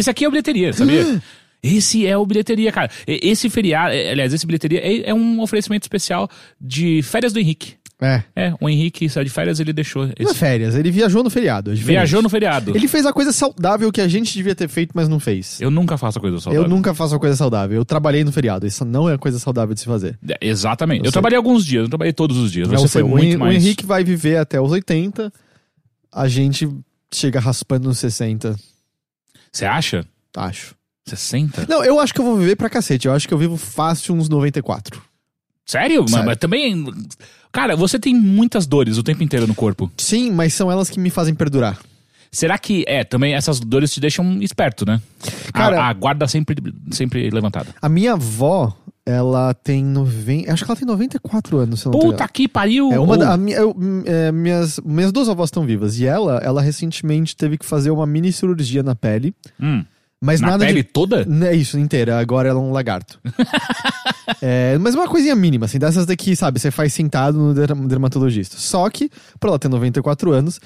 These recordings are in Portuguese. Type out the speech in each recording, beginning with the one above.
Esse aqui é o bilheteria, sabia? Esse é o bilheteria, cara. Esse feriado, é, aliás, esse bilheteria é, é um oferecimento especial de férias do Henrique. É. É, o Henrique saiu de férias, ele deixou Não é esse. férias, ele viajou no feriado. é. Viajou no feriado. Ele fez a coisa saudável que a gente devia ter feito, mas não fez. Eu nunca faço coisa Eu saudável. nunca faço a coisa saudável. Eu trabalhei no feriado. Isso não é a coisa saudável de se fazer. É, Exatamente. Eu, sei. trabalhei alguns dias, eu trabalhei todos os dias. Não, Você foi o, muito Hen- mais. o Henrique vai viver até os 80. A gente chega raspando nos 60, Você acha? acho. 60? Não, eu acho que eu vou viver pra cacete. Eu acho que eu vivo fácil uns 94. Sério? Mas, Sério. mas também. Cara, você tem muitas dores o tempo inteiro no corpo. Sim, mas são elas que me fazem perdurar. Será que. É, também essas dores te deixam esperto, né? A- Cara- a, guarda sempre, sempre levantada. A minha avó, ela tem 90. Acho que ela tem 94 anos, se eu não Puta que pariu! É uma da, a minha, eu- é, minhas, minhas duas avós estão vivas. E ela, ela recentemente teve que fazer uma mini cirurgia na pele. Hum, Mas na nada pele de. toda? É isso, inteira. Agora ela é um lagarto. É, mas uma coisinha mínima, assim, dessas daqui, sabe? Você faz sentado no derm- dermatologista. Só que, pra ela ter 94 anos,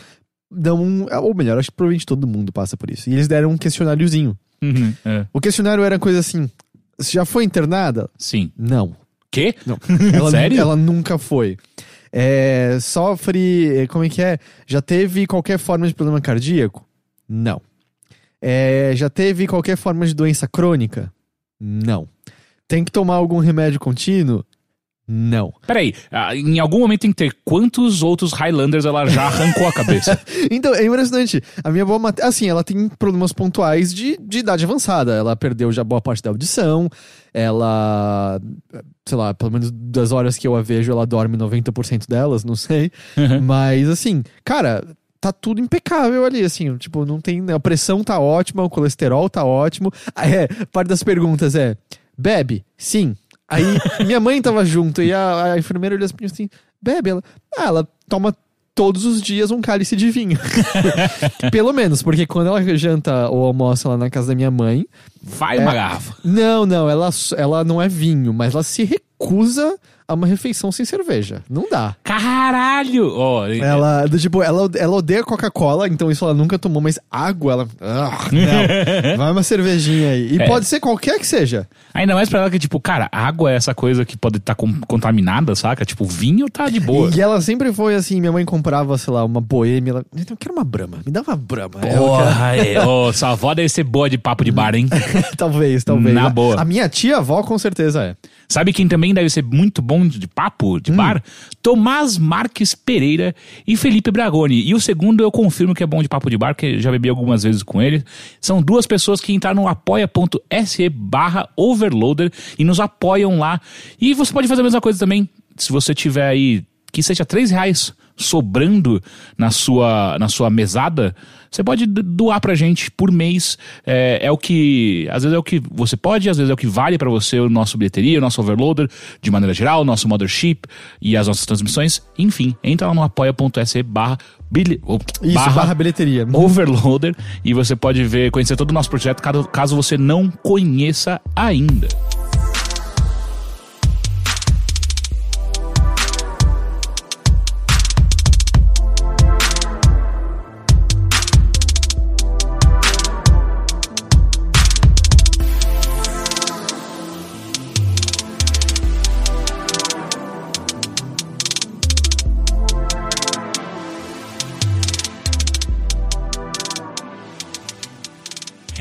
dão um. Ou melhor, acho que provavelmente todo mundo passa por isso. E eles deram um questionáriozinho. Uhum, é. O questionário era coisa assim: você já foi internada? Sim. Não. Quê? Não. Ela, Sério? Ela nunca foi. É, sofre. Como é que é? Já teve qualquer forma de problema cardíaco? Não. É, já teve qualquer forma de doença crônica? Não. Tem que tomar algum remédio contínuo? Não. Peraí, ah, em algum momento tem que ter quantos outros Highlanders ela já arrancou a cabeça? Então, é impressionante. A minha avó, assim, ela tem problemas pontuais de, de idade avançada. Ela perdeu já boa parte da audição. Ela, sei lá, pelo menos das horas que eu a vejo, ela dorme 90% delas, não sei. Mas, assim, cara, tá tudo impecável ali, assim. Tipo, não tem. A pressão tá ótima, o colesterol tá ótimo. É, parte das perguntas é: bebe? Sim. Aí, minha mãe tava junto e a, a enfermeira olhou assim: bebe? Ela, ah, ela toma todos os dias um cálice de vinho. Pelo menos, porque quando ela janta ou almoça lá na casa da minha mãe, Vai É. uma garrafa. não, não, ela, ela não é vinho, mas ela se recusa a uma refeição sem cerveja. Não dá. Caralho! Ó, Ela, tipo, ela, ela odeia Coca-Cola, então isso ela nunca tomou, mas água, ela. Ah, não. Vai uma cervejinha aí. E É. pode ser qualquer que seja. Ainda mais pra ela que, tipo, cara, água é essa coisa que pode estar contaminada, saca? Tipo, vinho tá de boa. E ela sempre foi assim: minha mãe comprava, sei lá, uma boêmia. Ela, então eu quero uma brama, me dá uma brama. Porra, é. Ô, sua avó deve ser boa de papo de bar, hein? talvez, talvez. Na boa. A minha tia-avó, com certeza é. Sabe quem também deve ser muito bom de papo, de bar? Tomás Marques Pereira e Felipe Bragoni. E o segundo eu confirmo que é bom de papo de bar, porque já bebi algumas vezes com ele. São duas pessoas que entraram no apoia.se barra overloader e nos apoiam lá. E você pode fazer a mesma coisa também, se você tiver aí, que seja três reais sobrando na sua, na sua mesada, você pode doar pra gente por mês. É, é o que. Às vezes é o que você pode, às vezes é o que vale pra você o nosso bilheteria, o nosso overloader, de maneira geral, o nosso mothership e as nossas transmissões. Enfim, entra lá no apoia.se barra. oh, Isso, barra, bilheteria. Overloader e você pode ver, conhecer todo o nosso projeto caso, caso você não conheça ainda.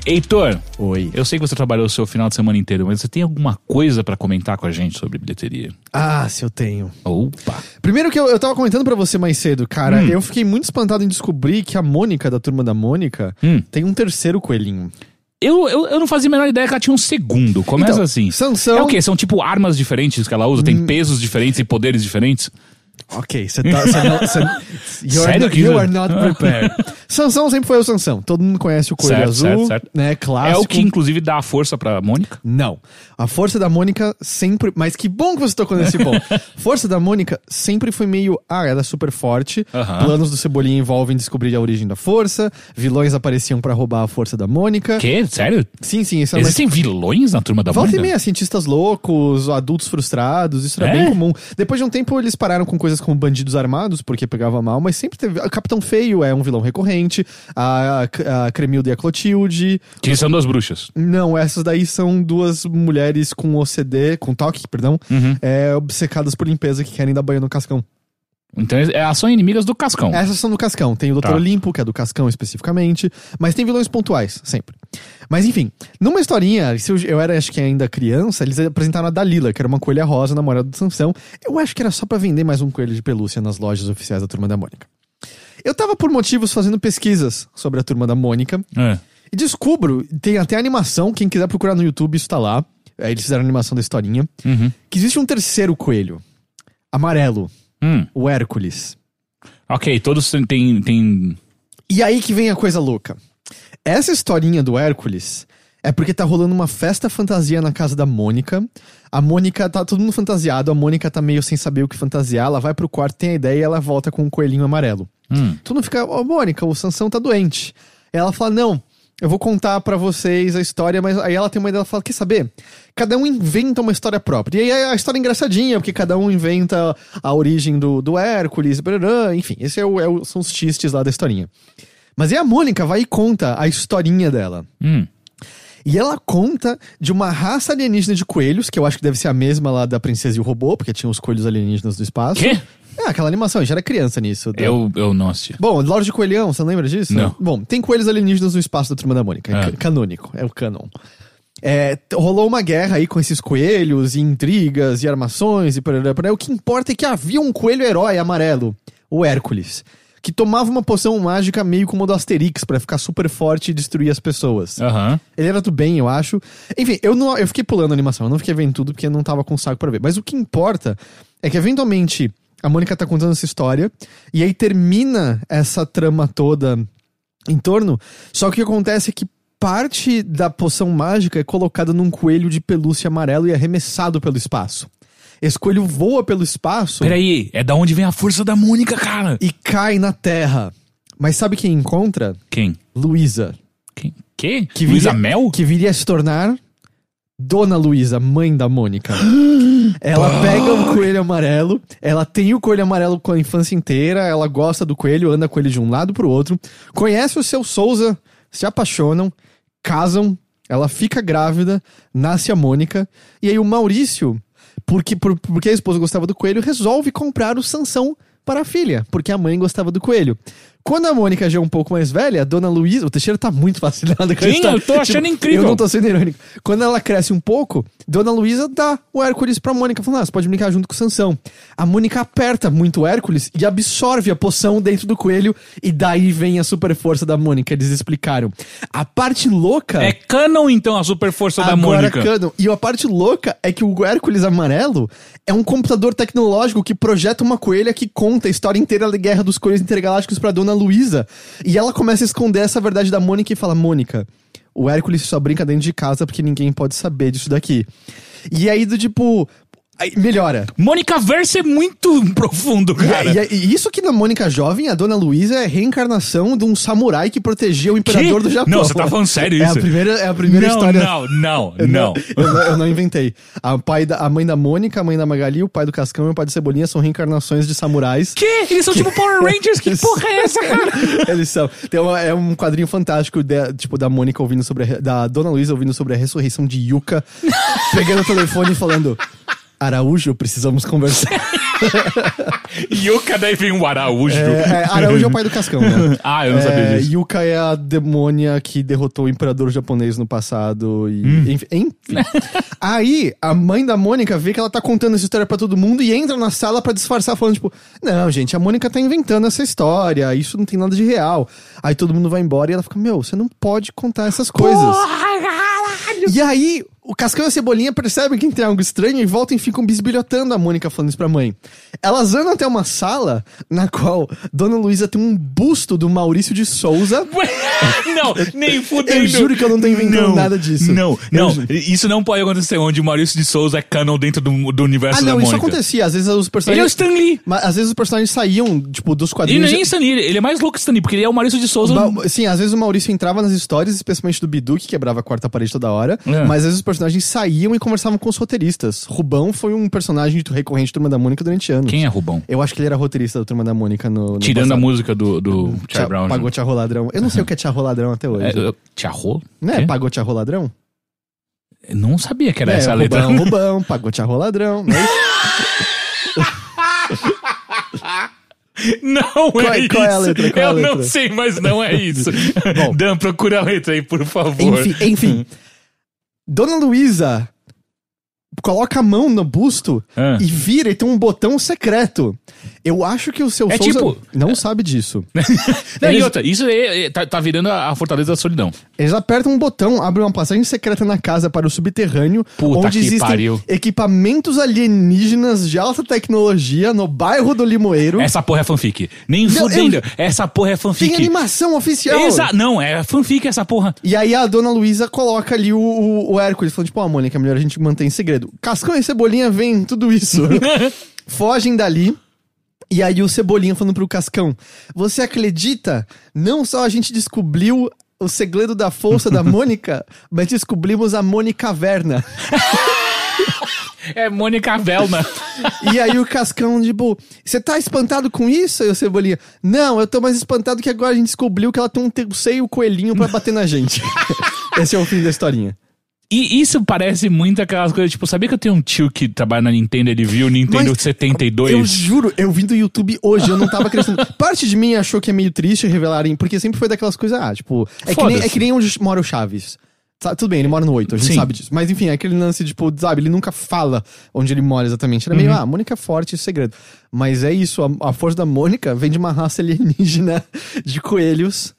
Heitor, Oi. eu sei que você trabalhou o seu final de semana inteiro, mas você tem alguma coisa pra comentar com a gente sobre bilheteria? Ah, se eu tenho. Opa! Primeiro que eu, eu tava comentando pra você mais cedo, cara, Hum. eu fiquei muito espantado em descobrir que a Mônica, da turma da Mônica, Hum. tem um terceiro coelhinho. Eu, eu, eu não fazia a menor ideia que ela tinha um segundo. Começa Então, assim. Sansão- É o quê? São tipo armas diferentes que ela usa? Tem pesos diferentes e poderes diferentes? Ok, você tá. Cê não, cê, you're Sério not, que you are not prepared. Sansão sempre foi o Sansão. Todo mundo conhece o coelho Certo, azul, certo, certo. né? É Clássico. o que inclusive dá força pra Mônica? Não. A força da Mônica sempre. Mas que bom que você tocou nesse ponto. força da Mônica sempre foi meio. Ah, ela é super forte. Aham. Planos do Cebolinha envolvem descobrir a origem da força. Vilões apareciam pra roubar a força da Mônica. Quê? Sério? Sim, sim, isso é Existem vilões na turma da Volta e Mônica? meia, cientistas loucos, adultos frustrados, isso era É? bem comum. Depois de um tempo, eles pararam com coisas como bandidos armados, porque pegava mal, mas sempre teve. O Capitão Feio é um vilão recorrente. especificamente, a, a Cremilda e a Clotilde. Que são duas bruxas. Não, essas daí são duas mulheres com OCD, com toque, perdão, Uhum. é, obcecadas por limpeza que querem dar banho no cascão. Então elas são inimigas do Cascão. Essas são do Cascão. Tem o Dr. Tá. Olimpo, que é do Cascão especificamente, mas tem vilões pontuais, sempre. Mas enfim, numa historinha, se eu, eu era acho que ainda criança, eles apresentaram a Dalila, que era uma coelha rosa, namorada do Sansão. Eu acho que era só pra vender mais um coelho de pelúcia nas lojas oficiais da Turma da Mônica. Eu tava por motivos fazendo pesquisas sobre a Turma da Mônica É. e descubro, tem até animação, quem quiser procurar no YouTube, isso tá lá. Aí eles fizeram a animação da historinha. Uhum. Que existe um terceiro coelho, amarelo, Hum. o Hércules. Ok, todos têm- têm. têm... E aí que vem a coisa louca. Essa historinha do Hércules é porque tá rolando uma festa fantasia na casa da Mônica. A Mônica tá todo mundo fantasiado, a Mônica tá meio sem saber o que fantasiar, ela vai pro quarto, tem a ideia e ela volta com um coelhinho amarelo. Hum. Todo mundo fica, ô Mônica, o Sansão tá doente. Ela fala, não, eu vou contar pra vocês a história, mas aí ela tem uma ideia, ela fala, quer saber? Cada um inventa uma história própria. E aí a história é engraçadinha, porque cada um inventa a origem do, do Hércules, enfim, esse é o, é são os tistes lá da historinha. Mas aí a Mônica vai e conta a historinha dela. Hum. E ela conta de uma raça alienígena de coelhos, que eu acho que deve ser a mesma lá da Princesa e o Robô, porque tinha os coelhos alienígenas do espaço. Quê? É, aquela animação, a gente era criança nisso. da- Eu, eu não assisti. Bom, Lorde Coelhão, você lembra disso? Não. Bom, tem coelhos alienígenas no espaço da Turma da Mônica. É, ca- canônico, é o canon. É, rolou uma guerra aí com esses coelhos, e intrigas, e armações, e parará, parará. O que importa é que havia um coelho herói amarelo, o Hércules, que tomava uma poção mágica meio como a do Asterix, pra ficar super forte e destruir as pessoas. Aham. Ele era do bem, eu acho. Enfim, eu, não, eu fiquei pulando a animação, eu não fiquei vendo tudo porque eu não tava com saco pra ver. Mas o que importa é que, eventualmente, a Mônica tá contando essa história e aí termina essa trama toda em torno. Só que o que acontece é que parte da poção mágica é colocada num coelho de pelúcia amarelo e arremessado pelo espaço. Esse coelho voa pelo espaço Peraí, é da onde vem a força da Mônica, cara? e cai na terra. Mas sabe quem encontra? Quem? Luísa. Quem? Que? Que Luísa Mel? Que viria a se tornar Dona Luísa, mãe da Mônica. ela pega o coelho amarelo, ela tem o coelho amarelo com a infância inteira, ela gosta do coelho, anda com ele de um lado pro outro, conhece o seu Souza, se apaixonam, casam, ela fica grávida, nasce a Mônica, e aí o Maurício, porque, por- porque a esposa gostava do coelho, resolve comprar o Sansão para a filha, porque a mãe gostava do coelho. Quando a Mônica já é um pouco mais velha, a dona Luísa. O Teixeira tá muito fascinado com Sim, eu tô achando incrível. Eu não tô sendo irônico. Quando ela cresce um pouco, Dona Luísa dá o Hércules pra Mônica, falando: ah, você pode brincar junto com o Sansão. A Mônica aperta muito o Hércules e absorve a poção dentro do coelho, e daí vem a super força da Mônica. Eles explicaram. A parte louca. É canon, então, a super força da Mônica. canon. E a parte louca é que o Hércules amarelo é um computador tecnológico que projeta uma coelha que conta a história inteira da Guerra dos Coelhos Intergalácticos pra Dona Luísa. E ela começa a esconder essa verdade da Mônica e fala: Mônica, o Hércules só brinca dentro de casa porque ninguém pode saber disso daqui. E aí, do tipo. Melhora. Mônica Verse é muito profundo, E, cara. e- e isso que na Mônica Jovem, a Dona Luísa é a reencarnação de um samurai que protegia o imperador Que? do Japão. Não, você tá falando sério É a isso? primeira, é a primeira não, história. não, não, Eu não. Eu não, eu não inventei. A, pai da, a mãe da Mônica, a mãe da Magali, o pai do Cascão e o pai do Cebolinha são reencarnações de samurais. Que? Eles são tipo Power Rangers? Que porra é essa, cara? Eles são. Tem uma- é um quadrinho fantástico de- tipo, da Mônica ouvindo sobre a, da Dona Luísa ouvindo sobre a ressurreição de Yuka, pegando o telefone e falando: Araújo, precisamos conversar. Yuka daí vem um Araújo. É, é, Araújo é o pai do Cascão, né? Ah, eu não É, sabia disso. Yuka é a demônia que derrotou o imperador japonês no passado. E, Hum. enfim, enfim. Aí, a mãe da Mônica vê que ela tá contando essa história pra todo mundo e entra na sala pra disfarçar, falando, tipo, não, gente, a Mônica tá inventando essa história, isso não tem nada de real. Aí todo mundo vai embora e ela fica, meu, você não pode contar essas coisas. E aí, o Cascão e a Cebolinha percebem que tem algo estranho e voltam e ficam bisbilhotando a Mônica falando isso pra mãe. Elas andam até uma sala na qual Dona Luísa tem um busto do Maurício de Souza. não, nem fudendo. Eu juro que eu não tô inventando Não, nada disso. Não, não. Isso não pode acontecer onde o Maurício de Souza é canon dentro do, do universo Ah, da não, Mônica. isso acontecia. Às vezes os Ele é o personagens. Stan Lee. Mas às vezes os personagens saíam, tipo, dos Ele quadrinhos. não é Stan Lee, ele- ele é mais louco que Stan Lee, porque ele é o Maurício de Souza. Ba- Sim, às vezes o Maurício entrava nas histórias, especialmente do Bidu, que quebrava a quarta parede toda hora. É. Mas às vezes os personagens saíam e conversavam com os roteiristas. Rubão foi um personagem recorrente da Turma da Mônica durante anos. Quem é Rubão? Eu acho que ele era roteirista da Turma da Mônica no. no Tirando a passado. música do, do Tia- Brown. Pagou Tia Ladrão. Eu não sei o que é Tia Ladrão até hoje. É, eu-? Não é Quê? Pagou Tia Ladrão? Eu Não sabia que era é, essa a letra. Rubão, Rubão, Pagou Tia Ladrão. Não é isso? Não Qual é é- isso. qual é a letra? Qual é a eu não letra? sei, mas não é isso. Bom. Dan, procura a letra aí, por favor. Enfim, enfim. Dona Luísa coloca a mão no busto Ah. e vira e tem um botão secreto. Eu acho que o seu É Souza tipo- não sabe disso. Não, e Eles- outra, isso aí, é- tá, tá virando a, Fortaleza da Solidão. Eles apertam um botão, abrem uma passagem secreta na casa para o subterrâneo, Puta onde que existem pariu. equipamentos alienígenas de alta tecnologia no bairro do Limoeiro. Essa porra é fanfic. Nem Não, fudendo. eu- Essa porra é fanfic. Tem animação oficial. Exa não, é fanfic essa porra. E aí a dona Luísa coloca ali o, o, o Hércules, falando, tipo, ó, Mônica, é melhor a gente manter em segredo. Cascão e Cebolinha vem, tudo isso. Fogem dali. E aí o Cebolinha falando pro Cascão, você acredita? Não só a gente descobriu o segredo da força da Mônica, mas descobrimos a Mônica Verna. É Mônica Velna. E aí o Cascão, tipo, você tá espantado com isso? Aí o Cebolinha, não, eu tô mais espantado que agora a gente descobriu que ela tem um terceiro coelhinho pra bater na gente. Esse é o fim da historinha. E isso parece muito aquelas coisas, tipo, sabia que eu tenho um tio que trabalha na Nintendo, ele viu o Nintendo Mas 72? Eu juro, eu vim do YouTube hoje, eu não tava acreditando. Parte de mim achou que é meio triste revelarem, porque sempre foi daquelas coisas, ah, tipo, é que, nem, é que nem onde mora o Chaves. Tudo bem, ele mora no 8, a gente Sim. sabe disso. Mas enfim, é aquele lance, tipo, sabe, ele nunca fala onde ele mora exatamente. Era meio, Uhum. ah, Mônica é forte, é segredo. Mas é isso, a, a força da Mônica vem de uma raça alienígena de coelhos.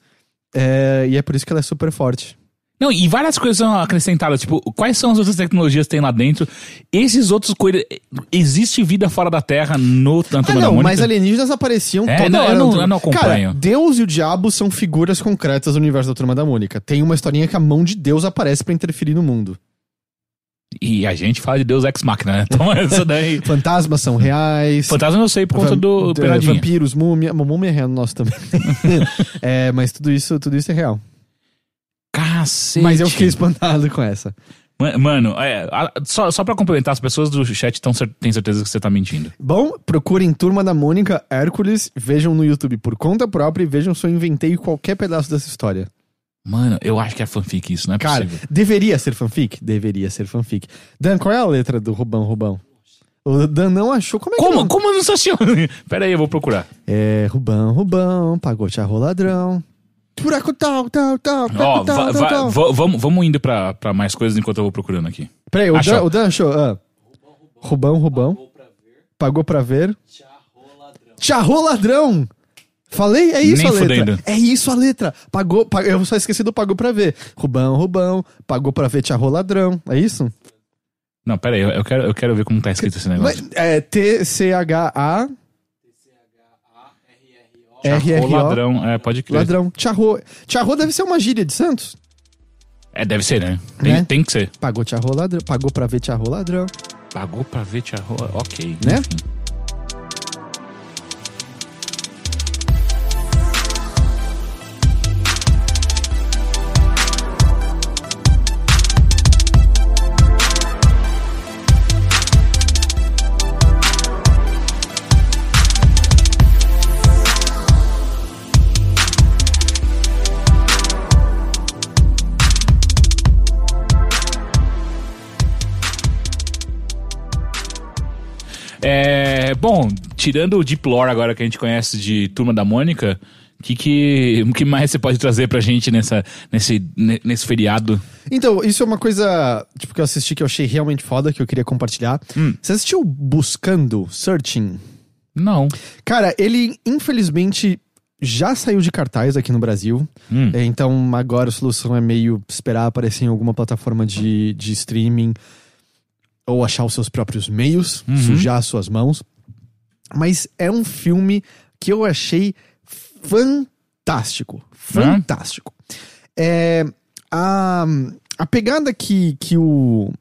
é, e é por isso que ela é super forte. Não, e várias coisas são acrescentadas, tipo, quais são as outras tecnologias que tem lá dentro? Esses outros coisas. Existe vida fora da Terra no na Ah, não, mas alienígenas apareciam É, toda não, eu hora. não- no- eu não acompanho. Cara, Deus e o diabo são figuras concretas do universo da Turma da Mônica. Tem uma historinha que a mão de Deus aparece pra interferir no mundo. E a gente fala de Deus Ex Machina, né? Então essa daí. Fantasmas são reais. Fantasma eu sei por conta do Penadinha. Vampiros, múmia. Múmia é real no nosso também. é, mas tudo isso, tudo isso é real. Cacete. Mas eu fiquei espantado com essa. Ma- Mano, é, a- só, só pra complementar, as pessoas do chat tão têm certeza que você tá mentindo. Bom, procurem Turma da Mônica, Hércules, vejam no YouTube por conta própria e vejam se eu inventei qualquer pedaço dessa história. Mano, eu acho que é fanfic isso, não é Cara, possível. deveria ser fanfic? Deveria ser fanfic. Dan, qual é a letra do Rubão Rubão? O Dan não achou. Como é que Como? não? Como eu não sou? Pera aí, eu vou procurar. É Rubão Rubão, pagou charro ladrão. Buraco tal, tal, tal, Ó, buraco tal, tal, tal. vamos, vamos indo pra, pra mais coisas enquanto eu vou procurando aqui. Peraí, o. Dan, o Dan achou. ah. Rubão Rubão. Pagou pra ver. Charro ladrão. Falei? É isso Nem a letra. fudendo. É isso a letra. Pagou, pa- eu só esqueci do pagou pra ver. Rubão, Rubão, pagou pra ver, charro ladrão. É isso? Não, pera aí, eu eu quero, eu quero ver como tá escrito esse negócio. Mas, é T-C-H-A. Ô, R-R-O. ladrão, é, pode crer. Ladrão. Charro. Charro deve ser uma gíria de Santos. É, deve ser, né? Tem, Né? tem que ser. Pagou charro ladrão. Pagou pra ver charro ladrão. Pagou pra ver Rola. Ok. Né? enfim. É, bom, tirando o Deep Lore agora que a gente conhece de Turma da Mônica, o que, que, que mais você pode trazer pra gente nessa, nesse, ne- nesse feriado? Então, isso é uma coisa tipo, que eu assisti que eu achei realmente foda, que eu queria compartilhar. Hum. Você assistiu Buscando, Searching? Não. Cara, ele infelizmente já saiu de cartaz aqui no Brasil. Hum. É, Então agora a solução é meio esperar aparecer em alguma plataforma de, de streaming ou achar os seus próprios meios, Uhum. sujar as suas mãos. Mas é um filme que eu achei fantástico. Fantástico. É, a, a pegada que, que, o,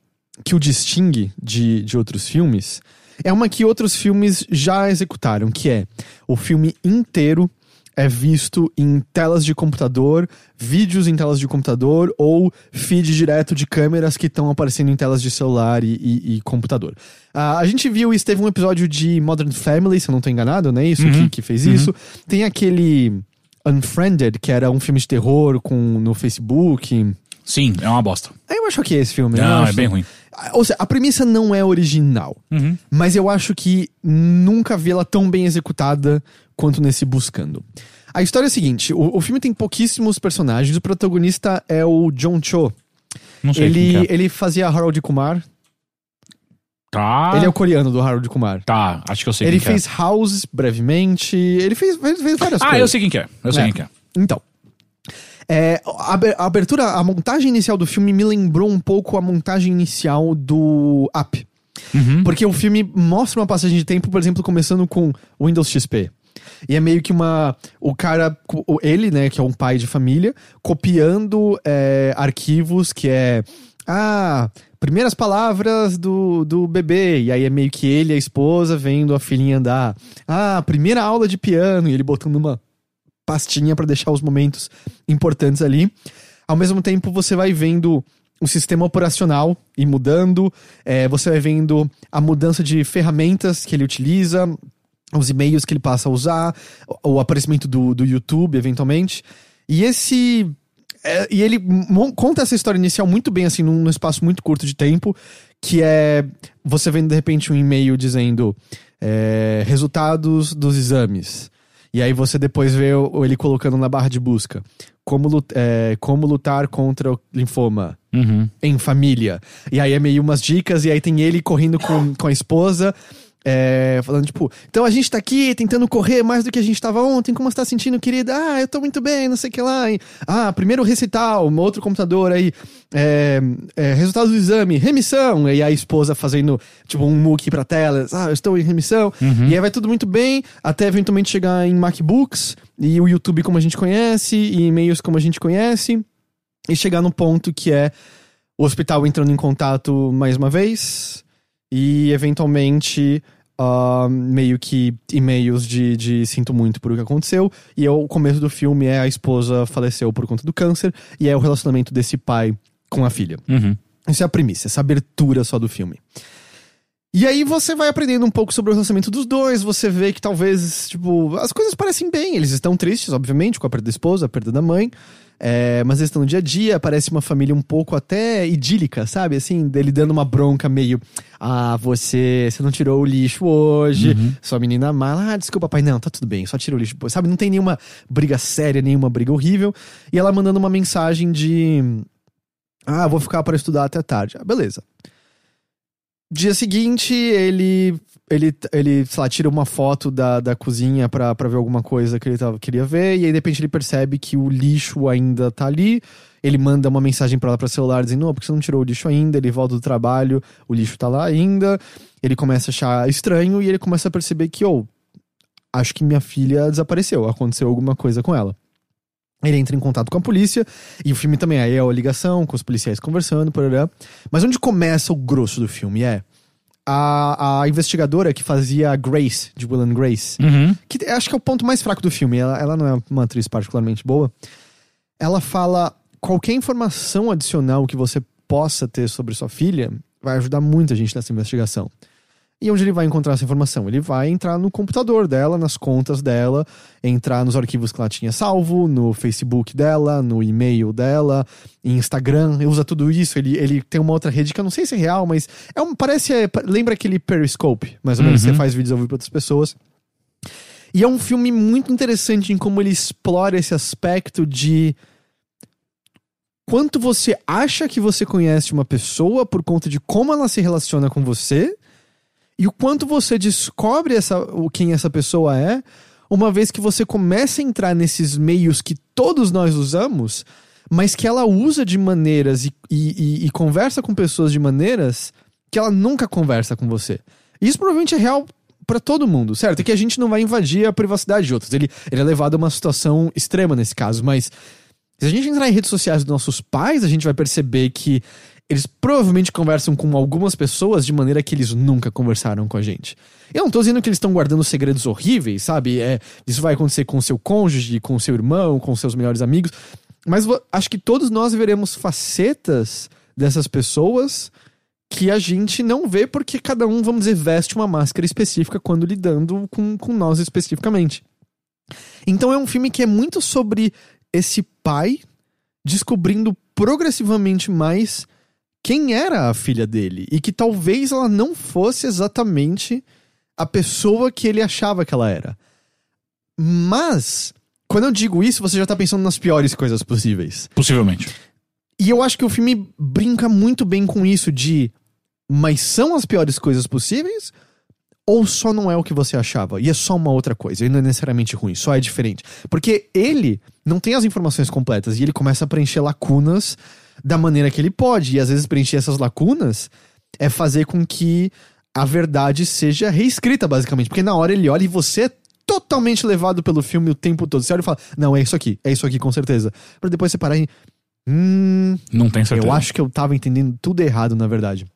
que o distingue de, de outros filmes é uma que outros filmes já executaram, que é o filme inteiro é visto em telas de computador, vídeos em telas de computador ou feed direto de câmeras que estão aparecendo em telas de celular e, e, e computador. Uh, a gente viu isso, teve um episódio de Modern Family, se eu não tô enganado, né? Isso Uhum. que, que fez isso. Tem aquele Unfriended, que era um filme de terror com, no Facebook. Sim, é uma bosta. Aí eu acho que é esse filme. eu Não, é bem ruim. Ou seja, a premissa não é original. Uhum. Mas eu acho que nunca vi ela tão bem executada quanto nesse Buscando. A história é a seguinte: o, o filme tem pouquíssimos personagens. O protagonista é o John Cho. Não sei Ele, é. ele fazia Harold Kumar. Tá. Ele é o coreano do Harold Kumar. Tá, acho que eu sei Ele quem que fez House brevemente. Ele fez, fez, várias é. Ah, coisas. eu sei quem que é. Eu sei É. quem que é. Então. É, a aber- a abertura, a montagem inicial do filme me lembrou um pouco a montagem inicial do Up. Uhum. Porque o filme mostra uma passagem de tempo, por exemplo, começando com Windows XP. E é meio que uma. O cara, ele, né, que é um pai de família, copiando é, arquivos que é. Ah, primeiras palavras do, do bebê. E aí é meio que ele e a esposa vendo a filhinha andar. Ah, primeira aula de piano. E ele botando uma pastinha pra deixar os momentos importantes ali. Ao mesmo tempo, você vai vendo o sistema operacional e mudando, é, você vai vendo a mudança de ferramentas que ele utiliza, os e-mails que ele passa a usar, o, o aparecimento do, do YouTube, eventualmente. E esse. é, e ele conta essa história inicial muito bem, assim, num, num espaço muito curto de tempo, que é você vendo de repente um e-mail dizendo é, resultados dos exames. E aí você depois vê ele colocando na barra de busca. Como, lut- é, como lutar contra o linfoma Uhum. em família. E aí é meio umas dicas, e aí tem ele correndo com, com a esposa. É, falando, tipo, então a gente tá aqui tentando correr mais do que a gente tava ontem, como você tá sentindo, querida? Ah, eu tô muito bem, não sei o que lá. E, ah, primeiro recital, um outro computador aí, é, é, resultado do exame, remissão. E a esposa fazendo, tipo, um muque pra tela, ah, eu estou em remissão. E aí vai tudo muito bem, até eventualmente chegar em MacBooks, e o YouTube como a gente conhece, e e-mails como a gente conhece e chegar no ponto que é o hospital entrando em contato mais uma vez e eventualmente ah, meio que e-mails de, de sinto muito por o que aconteceu e é o começo do filme é a esposa faleceu por conta do câncer e é o relacionamento desse pai com a filha. Uhum. Isso é a premissa, essa abertura só do filme. E aí você vai aprendendo um pouco sobre o relacionamento dos dois, você vê que talvez, tipo, as coisas parecem bem, eles estão tristes, obviamente, com a perda da esposa, a perda da mãe, é, mas eles estão no dia a dia, parece uma família um pouco até idílica, sabe? Assim, dele dando uma bronca meio, ah, você, você não tirou o lixo hoje, sua menina mala, ah, desculpa, pai, não, tá tudo bem, só tira o lixo sabe? Não tem nenhuma briga séria, nenhuma briga horrível, e ela mandando uma mensagem de, ah, vou ficar para estudar até tarde. Ah, beleza. Dia seguinte, ele. Ele, ele, sei lá, tira uma foto da, da cozinha pra, pra ver alguma coisa que ele tava, queria ver, e aí de repente ele percebe que o lixo ainda tá ali. Ele manda uma mensagem pra ela pra celular dizendo: Não, porque você não tirou o lixo ainda. Ele volta do trabalho, o lixo tá lá ainda. Ele começa a achar estranho e ele começa a perceber que, oh, acho que minha filha desapareceu, aconteceu alguma coisa com ela. Ele entra em contato com a polícia, e o filme também aí é a ligação, com os policiais conversando, porará. Mas onde começa o grosso do filme é a, a investigadora que fazia a Grace, de Will and Grace, Uhum. que acho que é o ponto mais fraco do filme, ela, ela não é uma atriz particularmente boa. Ela fala: qualquer informação adicional que você possa ter sobre sua filha vai ajudar muita gente nessa investigação. E onde ele vai encontrar essa informação? Ele vai entrar no computador dela, nas contas dela, entrar nos arquivos que ela tinha salvo, no Facebook dela, no e-mail dela, em Instagram, ele usa tudo isso. Ele, ele tem uma outra rede que eu não sei se é real, mas é um, parece. é, lembra aquele Periscope, mais ou menos, Uhum. você faz vídeos ao vivo para outras pessoas. E é um filme muito interessante em como ele explora esse aspecto de quanto você acha que você conhece uma pessoa por conta de como ela se relaciona com você e o quanto você descobre essa, quem essa pessoa é uma vez que você começa a entrar nesses meios que todos nós usamos, mas que ela usa de maneiras e, e- e- e conversa com pessoas de maneiras que ela nunca conversa com você. Isso provavelmente é real pra todo mundo, certo? É que a gente não vai invadir a privacidade de outros. Ele, ele é levado a uma situação extrema nesse caso, mas se a gente entrar em redes sociais dos nossos pais, a gente vai perceber que eles provavelmente conversam com algumas pessoas de maneira que eles nunca conversaram com a gente. Eu não tô dizendo que eles estão guardando segredos horríveis, sabe? É, isso vai acontecer com seu cônjuge, com seu irmão, com seus melhores amigos. Mas acho que todos nós veremos facetas dessas pessoas que a gente não vê porque cada um, vamos dizer, veste uma máscara específica quando lidando com, com nós especificamente. Então é um filme que é muito sobre esse pai descobrindo progressivamente mais quem era a filha dele e que talvez ela não fosse exatamente a pessoa que ele achava que ela era. Mas, quando eu digo isso, você já tá pensando nas piores coisas possíveis. Possivelmente. E eu acho que o filme brinca muito bem com isso de mas são as piores coisas possíveis ou só não é o que você achava e é só uma outra coisa, e não é necessariamente ruim, só é diferente. Porque ele não tem as informações completas e ele começa a preencher lacunas da maneira que ele pode. E às vezes preencher essas lacunas é fazer com que a verdade seja reescrita, basicamente. Porque na hora ele olha e você é totalmente levado pelo filme o tempo todo. Você olha e fala, não, é isso aqui, é isso aqui, com certeza. Pra depois você parar e. Hum. Não tem certeza. Eu acho que eu tava entendendo tudo errado, na verdade.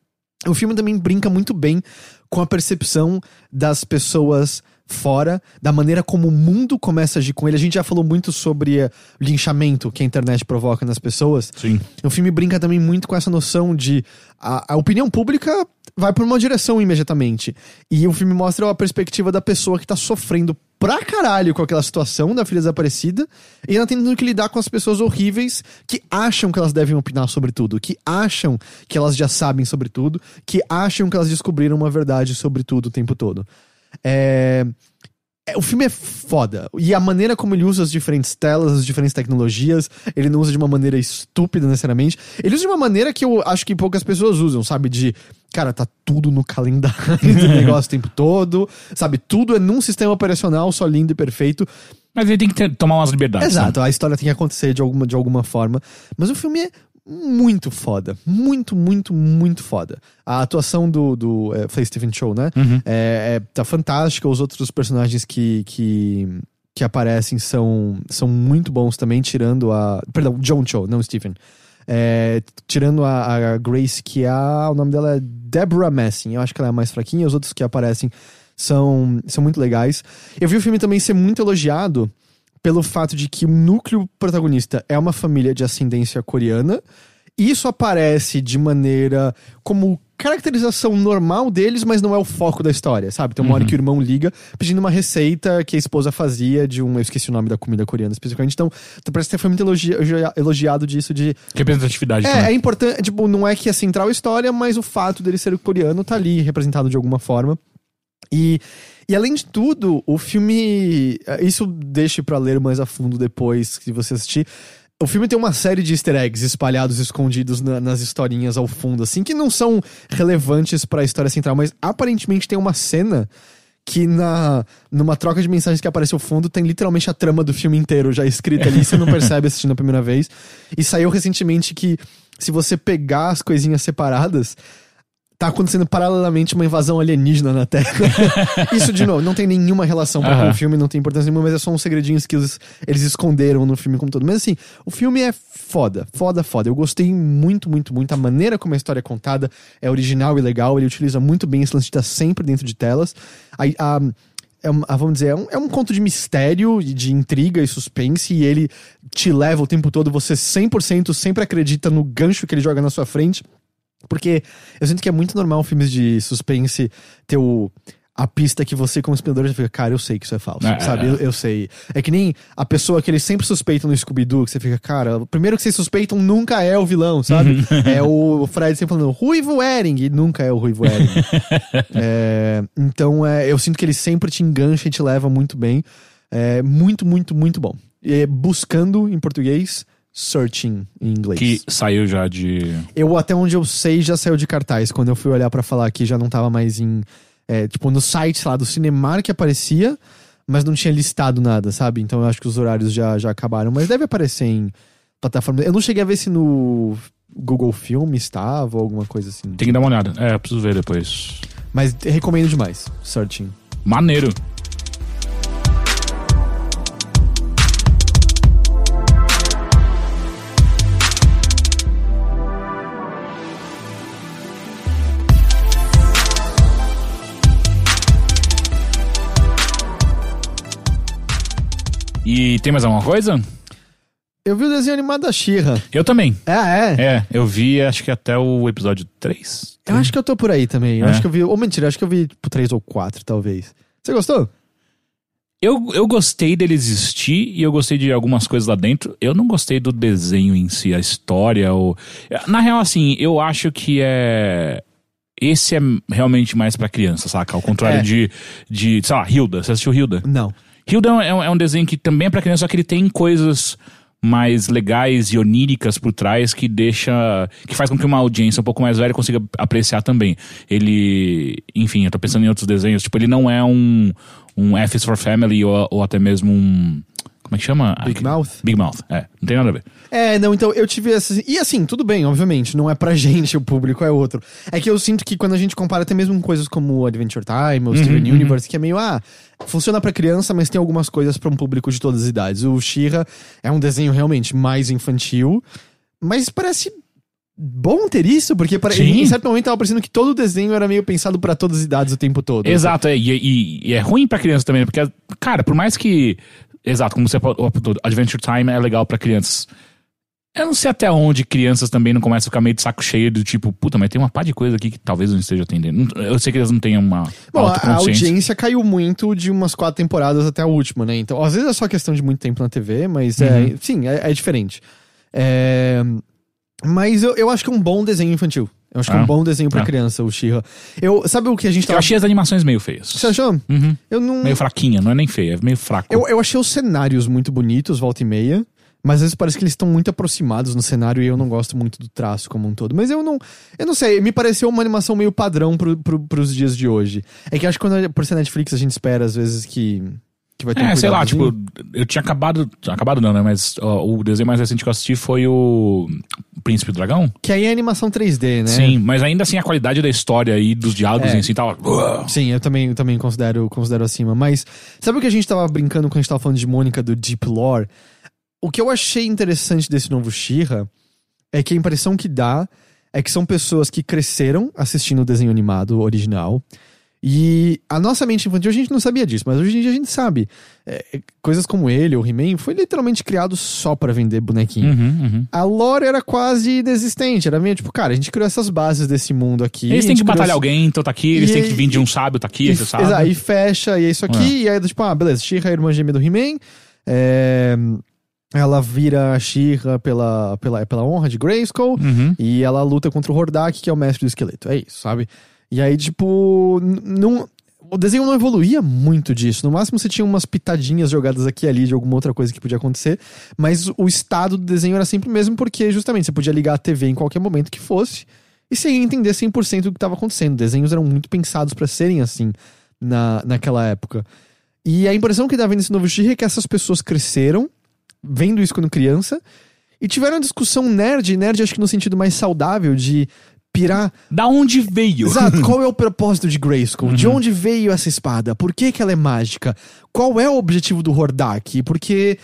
O filme também brinca muito bem com a percepção das pessoas fora, da maneira como o mundo começa a agir com ele. A gente já falou muito sobre uh, linchamento que a internet provoca nas pessoas. Sim. O filme brinca também muito com essa noção de a, a opinião pública vai por uma direção imediatamente. E o filme mostra a perspectiva da pessoa que tá sofrendo pra caralho com aquela situação da filha desaparecida e ela tendo que lidar com as pessoas horríveis que acham que elas devem opinar sobre tudo, que acham que elas já sabem sobre tudo, que acham que elas descobriram uma verdade sobre tudo o tempo todo. É... é... O filme é foda. E a maneira como ele usa as diferentes telas, as diferentes tecnologias, ele não usa de uma maneira estúpida necessariamente. Ele usa de uma maneira que eu acho que poucas pessoas usam, sabe? De, cara, tá tudo no calendário do negócio o tempo todo, sabe? Tudo é num sistema operacional só lindo e perfeito. Mas ele tem que ter, tomar umas liberdades. Exato, né? a história tem que acontecer de alguma, de alguma forma. Mas o filme é muito foda. Muito, muito, muito foda. A atuação do, do é, foi Stephen Chow, né? Uhum. É, é, tá fantástica. Os outros personagens que, que, que aparecem são, são muito bons também, tirando a. Perdão, John Cho, não Stephen. É, tirando a, a, Grace, que é a, o nome dela é Deborah Messing. Eu acho que ela é a mais fraquinha. Os outros que aparecem são, são muito legais. Eu vi o filme também ser muito elogiado pelo fato de que o núcleo protagonista é uma família de ascendência coreana. Isso aparece de maneira como caracterização normal deles, mas não é o foco da história, sabe? Tem uma hora Uhum. que o irmão liga pedindo uma receita que a esposa fazia de um. Eu esqueci o nome da comida coreana especificamente. Então, então parece que foi muito elogi- elogiado disso de. Representatividade É, também. é importante. Tipo, não é que é central a história, mas o fato dele ser coreano tá ali representado de alguma forma. E, e além de tudo, o filme. Isso deixe pra ler mais a fundo depois que você assistir. O filme tem uma série de easter eggs espalhados, escondidos na- nas historinhas ao fundo, assim, que não são relevantes pra história central, mas aparentemente tem uma cena que na numa troca de mensagens que aparece ao fundo tem literalmente a trama do filme inteiro já escrita ali, você não percebe assistindo a primeira vez. E saiu recentemente que se você pegar as coisinhas separadas, tá acontecendo paralelamente uma invasão alienígena na Terra. Isso, de novo, não tem nenhuma relação com o filme, não tem importância nenhuma, mas é só uns segredinhos que eles, eles esconderam no filme como todo. Mas assim, o filme é foda, foda, foda. Eu gostei muito, muito, muito. A maneira como a história é contada é original e legal. Ele utiliza muito bem esse lance de estar sempre dentro de telas. A, a- é vamos dizer, é um, é um conto de mistério, de intriga e suspense, e ele te leva o tempo todo, você 100% sempre acredita no gancho que ele joga na sua frente. Porque eu sinto que é muito normal filmes de suspense ter o, a pista que você, como espectador, já fica, cara, eu sei que isso é falso, É, sabe? é. Eu, eu sei. É que nem a pessoa que eles sempre suspeitam no Scooby-Doo, que você fica, cara, o primeiro que vocês suspeitam nunca é o vilão, sabe? É o Fred sempre falando, Ruivo Ering, e nunca é o Ruivo Ering. É, então, é, eu sinto que ele sempre te engancha e te leva muito bem. É muito, muito, muito bom. E, buscando, em português, searching em inglês. Que saiu já de. Eu, até onde eu sei, já saiu de cartaz. Quando eu fui olhar pra falar aqui, já não tava mais em. é, tipo, no site lá do Cinemark que aparecia, mas não tinha listado nada, sabe? Então eu acho que os horários já, já acabaram. Mas deve aparecer em plataforma. Eu não cheguei a ver se no Google Film estava ou alguma coisa assim. Tem que dar uma olhada. É, eu preciso ver depois. Mas recomendo demais. Searching. Maneiro. E tem mais alguma coisa? Eu vi o desenho animado da She-Ra. Eu também. É, é. É, eu vi acho que até o episódio 3. Eu acho que eu tô por aí também. Eu É. acho que eu vi. Ou mentira, acho que eu vi tipo 3 ou 4, talvez. Você gostou? Eu, eu gostei dele existir e eu gostei de algumas coisas lá dentro. Eu não gostei do desenho em si, a história. Ou... Na real, assim, eu acho que é. Esse é realmente mais pra criança, saca? Ao contrário É. de, de. Sei lá, Hilda. Você assistiu Hilda? Não. Hilda é um, é um desenho que também é pra criança, só que ele tem coisas mais legais e oníricas por trás que deixa. que faz com que uma audiência um pouco mais velha consiga apreciar também. Ele. Enfim, eu tô pensando em outros desenhos, tipo, ele não é um. um F for Family ou, ou até mesmo um. Como é que chama? Big Ah, Mouth? Big Mouth, é. Não tem nada a ver. É, não, então eu tive essas. E assim, tudo bem, obviamente, não é pra gente, o público é outro. É que eu sinto que quando a gente compara até mesmo coisas como Adventure Time ou Steven Universe, que é meio, ah, funciona pra criança, mas tem algumas coisas pra um público de todas as idades. O She-Ra é um desenho realmente mais infantil, mas parece bom ter isso, porque. Sim. em certo momento tava parecendo que todo o desenho era meio pensado pra todas as idades o tempo todo. Exato, é, e, e- e é ruim pra criança também, porque, cara, por mais que. Exato, como você falou, Adventure Time é legal pra crianças. Eu não sei até onde crianças também não começam a ficar meio de saco cheio do tipo, puta, mas tem uma pá de coisa aqui que talvez não esteja atendendo. Eu sei que eles não tenham uma Bom, a, audiência caiu muito de umas quatro temporadas até a última, né? Então, às vezes é só questão de muito tempo na TV, mas é, Uhum. sim, é, é diferente. É, mas eu, eu acho que é um bom desenho infantil. Eu acho que é Ah. um bom desenho pra Ah. criança, o She-Ra. Eu, sabe o que a gente Eu tava... achei as animações meio feias. Você achou? Uhum. Eu não... Meio fraquinha, não é nem feia, é meio fraco. Eu, eu achei os cenários muito bonitos, volta e meia. Mas às vezes parece que eles estão muito aproximados no cenário e eu não gosto muito do traço como um todo. Mas eu não. Eu não sei, me pareceu uma animação meio padrão pro, pro, pros dias de hoje. É que acho que quando por ser Netflix a gente espera às vezes que. Que vai ter um É, sei lá, tipo, eu tinha acabado. Acabado não, né? Mas ó, o desenho mais recente que eu assisti foi o Príncipe do Dragão. Que aí é animação 3D, né? Sim, mas ainda assim a qualidade da história e dos diálogos É. em si tava. Sim, eu também, eu também considero, considero acima. Mas sabe o que a gente tava brincando quando a gente tava falando de Mônica do Deep Lore? O que eu achei interessante desse novo She-Ra é que a impressão que dá é que são pessoas que cresceram assistindo o desenho animado original. E a nossa mente infantil, a gente não sabia disso, mas hoje em dia a gente sabe. É, coisas como ele, o He-Man, foi literalmente criado só pra vender bonequinho. Uhum, uhum. A lore era quase inexistente. Era meio tipo, cara, a gente criou essas bases desse mundo aqui. Eles têm que batalhar alguém, então tá aqui, eles E- têm que vir de um sábio, tá aqui, esse sábio. exato, e fecha, e é isso aqui, e aí, tipo, ah, beleza, She-Ra é a irmã gêmea do He-Man, é, ela vira a She-Ra pela, pela, pela honra de Grayskull, Uhum. e ela luta contra o Hordak, que é o mestre do esqueleto, é isso, sabe? E aí, tipo, não... O desenho não evoluía muito disso. No máximo você tinha umas pitadinhas jogadas aqui e ali de alguma outra coisa que podia acontecer. Mas o estado do desenho era sempre o mesmo, porque justamente você podia ligar a TV em qualquer momento que fosse e ia entender 100% do que estava acontecendo. Desenhos eram muito pensados para serem assim na, naquela época. E a impressão que dá vendo esse novo She é que essas pessoas cresceram, vendo isso quando criança, e tiveram uma discussão nerd, nerd acho que no sentido mais saudável, de pirar. Da onde veio? Exato, qual é o propósito de Grayskull? De onde veio essa espada? Por que, que ela é mágica? Qual é o objetivo do Hordak? Porque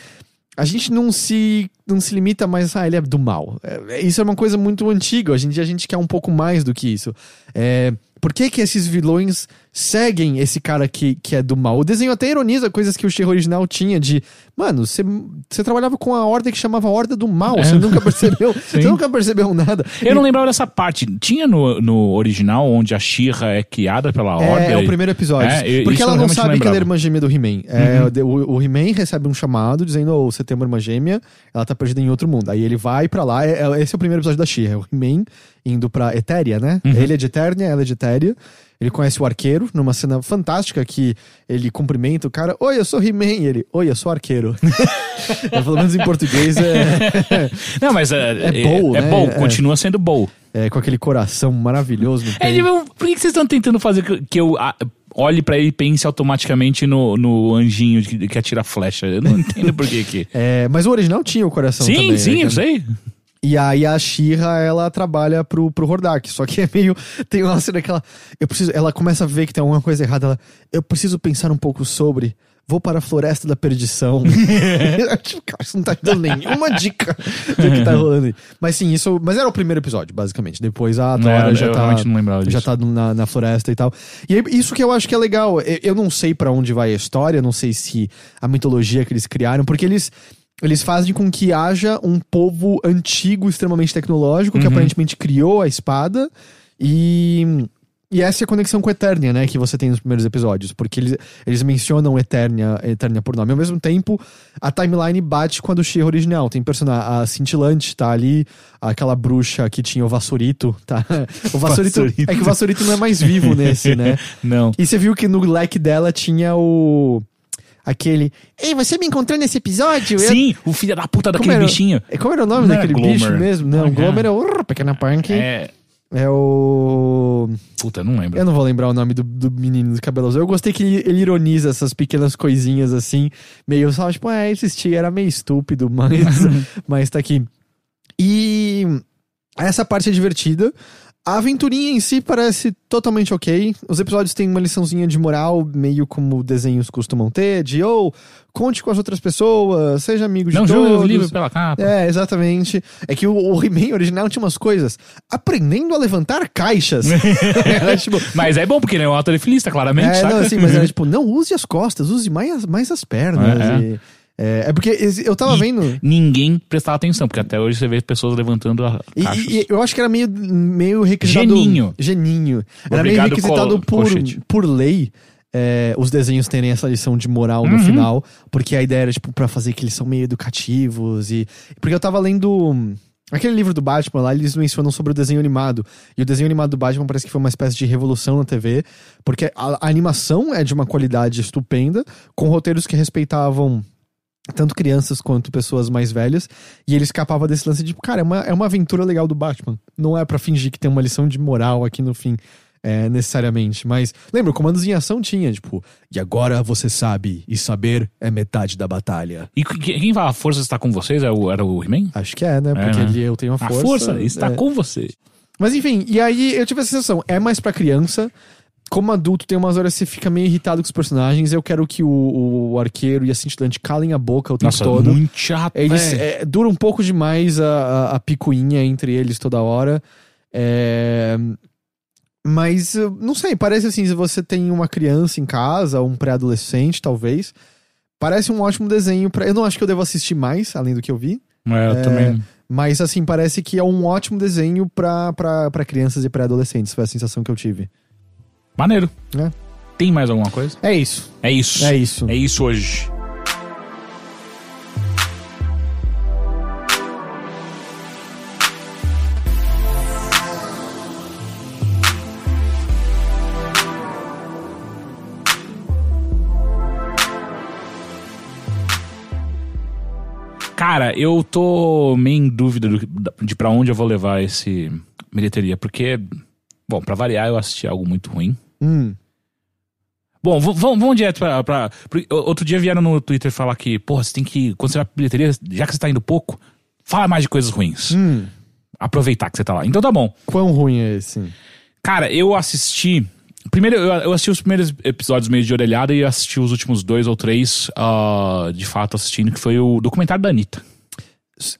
a gente não se, não se limita mais a ah, ele é do mal. É, isso é uma coisa muito antiga. Hoje em dia a gente quer um pouco mais do que isso. É, por que, que esses vilões seguem esse cara que, que é do mal? O desenho até ironiza coisas que o She original tinha de. Mano, você, você trabalhava com a ordem que chamava Horda do Mal. Você É. nunca percebeu. você nunca percebeu nada. Eu não lembrava dessa parte. Tinha no, no original, onde a Shira é criada pela É, Ordem? é o primeiro episódio. É, porque ela não sabe não que ela é irmã gêmea do He-Man. É, o, o He-Man recebe um chamado dizendo: oh, você tem uma irmã gêmea, ela tá perdida em outro mundo. Aí ele vai pra lá. é- é- esse é o primeiro episódio da. É o He-Man indo pra Etéria, né? Ele é de Eternia, ela é de Etéria. Ele conhece o arqueiro numa cena fantástica que ele cumprimenta o cara: Oi, eu sou He-Man. E ele: Oi, eu sou arqueiro. É, Pelo menos em português é, Não, mas é, É bowl, é, né? bowl, É. continua sendo bowl. é com aquele coração maravilhoso É, tipo, por que vocês estão tentando fazer que, eu ah, olhe pra ele e pense automaticamente no, no anjinho que, que atira flecha? Eu não entendo por que que... É, mas o original tinha o coração Sim, também. sim, né? eu sei. E aí a Shira ela trabalha pro, pro Hordak. Só que é meio. Tem uma cena que ela. Eu preciso, ela começa a ver que tem alguma coisa errada. Ela. Eu preciso pensar um pouco sobre. vou para a Floresta da Perdição. tipo, cara, isso não tá dando nenhuma dica do que tá rolando aí. Mas sim, isso. Mas era o primeiro episódio, basicamente. Depois a Tora já eu tá. realmente não lembrava disso. Já tá na, na floresta e tal. E aí, isso que eu acho que é legal. Eu, eu não sei pra onde vai a história, não sei se a mitologia que eles criaram, porque eles. Eles fazem com que haja um povo antigo, extremamente tecnológico, que Uhum. aparentemente criou a espada. E. E essa é a conexão com Eternia, né? Que você tem nos primeiros episódios. Porque eles, eles mencionam Eternia, Eternia por nome. Ao mesmo tempo, a timeline bate com a do She original. Tem personagem. A Cintilante tá ali. Aquela bruxa que tinha o Vassourito, tá? O Vassourito. Vassourito. É que o Vassourito não é mais vivo nesse, né? Não. E você viu que no leque dela tinha o. Aquele. Ei, você me encontrou nesse episódio? Eu- Sim, o filho da puta Como daquele era- bichinho. É, Como era o nome Não daquele bicho mesmo? Não, Ah, Glomer é o Pequena Punk. É, É. o. Puta, não lembro. Eu não vou lembrar o nome do, do menino do cabelo azul. Eu gostei que ele, ele ironiza essas pequenas coisinhas assim, meio só, tipo, é, existia, era meio estúpido, mas, mas tá aqui. E essa parte é divertida. A aventurinha em si parece totalmente ok. Os episódios têm uma liçãozinha de moral, meio como desenhos costumam ter, de ou conte com as outras pessoas, seja amigo de Não todos. julgue o livro pela capa. É, exatamente. É que o, o He-Man original tinha umas coisas. Aprendendo a levantar caixas. Era tipo. Mas é bom porque ele é um autorefilista, claramente, É, saca? não, assim, mas era tipo, não use as costas, use mais, mais as pernas. É, é. e- é, é porque esse- eu tava E vendo. Ninguém prestava atenção, porque até hoje você vê pessoas levantando a E, e- eu acho que era meio, meio requisitado. Geninho. Geninho. Era meio requisitado por, por lei. é, os desenhos terem essa lição de moral no Uhum. final, porque a ideia era, tipo, pra fazer que eles são meio educativos e... Porque eu tava lendo aquele livro do Batman lá, eles mencionam sobre o desenho animado, e o desenho animado do Batman parece que foi uma espécie de revolução na TV, porque a, a animação é de uma qualidade estupenda, com roteiros que respeitavam tanto crianças quanto pessoas mais velhas, e ele escapava desse lance de, tipo, cara, é uma, é uma aventura legal do Batman. Não é pra fingir que tem uma lição de moral aqui no fim, é, necessariamente. Mas, lembra, Comandos em Ação tinha, tipo, e agora você sabe, e saber é metade da batalha. E que- quem fala a força está com vocês é o- era o He-Man? Acho que é, né? Porque né? ele, eu tenho a A força. força, está é. com você. Mas enfim, e aí eu tive a sensação, é mais pra criança. Como adulto, tem umas horas que você fica meio irritado com os personagens. Eu quero que o, o arqueiro e a cintilante calem a boca o tempo Nossa, todo. muito chato. Eles é, dura um pouco demais a, a, a picuinha entre eles toda hora. É, Mas não sei, parece assim, se você tem uma criança em casa, um pré-adolescente, talvez. Parece um ótimo desenho para. Eu não acho que eu devo assistir mais, além do que eu vi. É, eu é, também. Mas assim, parece que é um ótimo desenho pra crianças e pré-adolescentes. Foi a sensação que eu tive. Maneiro. É. Tem mais alguma coisa? É isso. É isso. É isso. É isso hoje. Cara, eu tô meio em dúvida do- de pra onde eu vou levar esse bilheteria, porque, bom, pra variar, eu assisti algo muito ruim. Hum. Bom, vamos, direto pra, pra- Outro dia vieram no Twitter falar que, porra, você tem que. Quando você vai pra bilheteria, já que você tá indo pouco, fala mais de coisas ruins. Hum. Aproveitar que você tá lá. Então tá bom. Quão ruim é esse? Cara, eu assisti. Primeiro, eu, assisti os primeiros episódios meio de orelhada e assisti os últimos dois ou três, ah, de fato, assistindo, que foi o documentário da Anitta.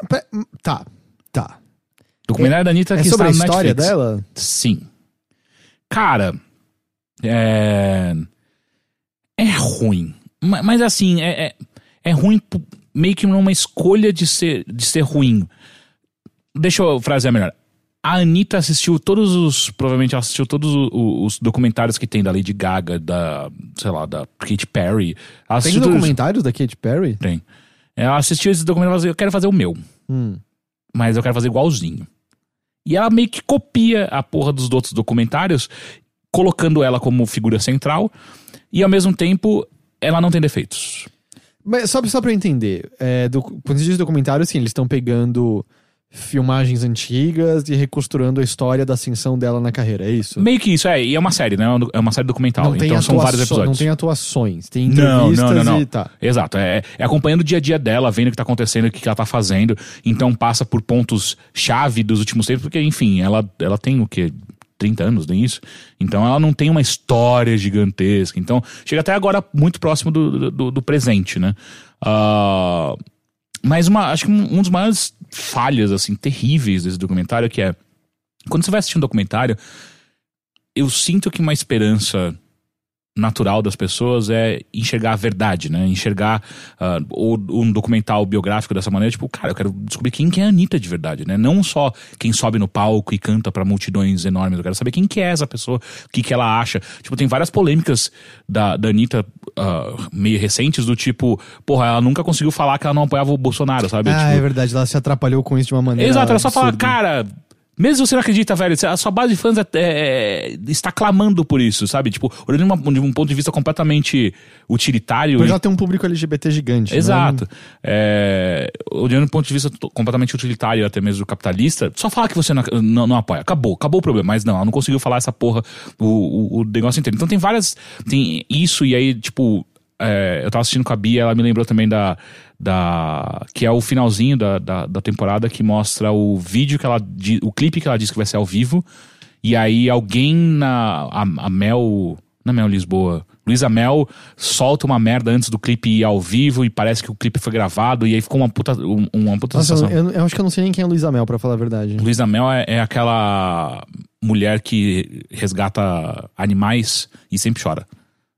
Pe- Tá, tá. Documentário da Anitta É que sobre a está no história Netflix. dela? Sim. Cara, é. É ruim. Ma- Mas assim, é, é, é ruim meio que numa escolha de ser, de ser ruim. Deixa eu frasear melhor. A Anitta assistiu todos os. Provavelmente ela assistiu todos o- o- os documentários que tem da Lady Gaga, da. sei lá, da Katy Perry. Ela Tem documentários da Katy Perry? Tem. Ela assistiu esses documentários e falou assim, eu quero fazer o meu Hum. mas eu quero fazer igualzinho. E ela meio que copia a porra dos outros documentários, colocando ela como figura central, e ao mesmo tempo ela não tem defeitos. Mas só, só pra eu entender, é, do- quando você diz documentário, sim, eles estão pegando filmagens antigas e recosturando a história da ascensão dela na carreira, é isso? Meio que isso, é, e é uma série, né? É uma série documental, Não então são vários episódios. não tem atuações, tem Não, entrevistas não, não, não. e tá. Exato, é, é acompanhando o dia a dia dela, vendo o que tá acontecendo, o que, ela tá fazendo. Então passa por pontos chave dos últimos tempos, porque, enfim, ela, ela tem o quê? 30 anos, nem isso. Então ela não tem uma história gigantesca. Então chega até agora muito próximo do, do, do presente, né? Uh, mas uma, acho que um, um dos maiores falhas, assim, terríveis desse documentário que é quando você vai assistir um documentário, eu sinto que uma esperança natural das pessoas é enxergar a verdade, né? Enxergar uh, ou um documental biográfico dessa maneira, tipo, cara, eu quero descobrir quem que é a Anitta de verdade, né? Não só quem sobe no palco e canta para multidões enormes, eu quero saber quem que é essa pessoa, o que que ela acha. Tipo, tem várias polêmicas da, da Anitta uh, meio recentes do tipo, porra, ela nunca conseguiu falar que ela não apoiava o Bolsonaro, sabe? Ah, tipo, é verdade, ela se atrapalhou com isso de uma maneira Exato, ela só fala, absurda. cara, mesmo se você não acredita, velho, a sua base de fãs é, é, está clamando por isso, sabe? Tipo, olhando de, uma, de um ponto de vista completamente utilitário. Porque e- ela tem um público LGBT gigante. né? Exato. É, olhando do ponto de vista completamente utilitário, até mesmo capitalista, só fala que você não, não, não apoia. Acabou, acabou o problema. Mas não, ela não conseguiu falar essa porra, o, o, o negócio inteiro. Então tem várias. Tem isso, e aí, tipo. é, eu tava assistindo com a Bia, ela me lembrou também da. Da que é o finalzinho da, da, da temporada que mostra o vídeo que ela. o clipe que ela disse que vai ser ao vivo. E aí alguém na. A, a Mel. Na Mel Lisboa. Luísa Mel solta uma merda antes do clipe ir ao vivo e parece que o clipe foi gravado e aí ficou uma puta, um- uma puta Nossa, sensação. eu, eu acho que eu não sei nem quem é Luísa Mel, pra falar a verdade. Luísa Mel é, é aquela mulher que resgata animais e sempre chora.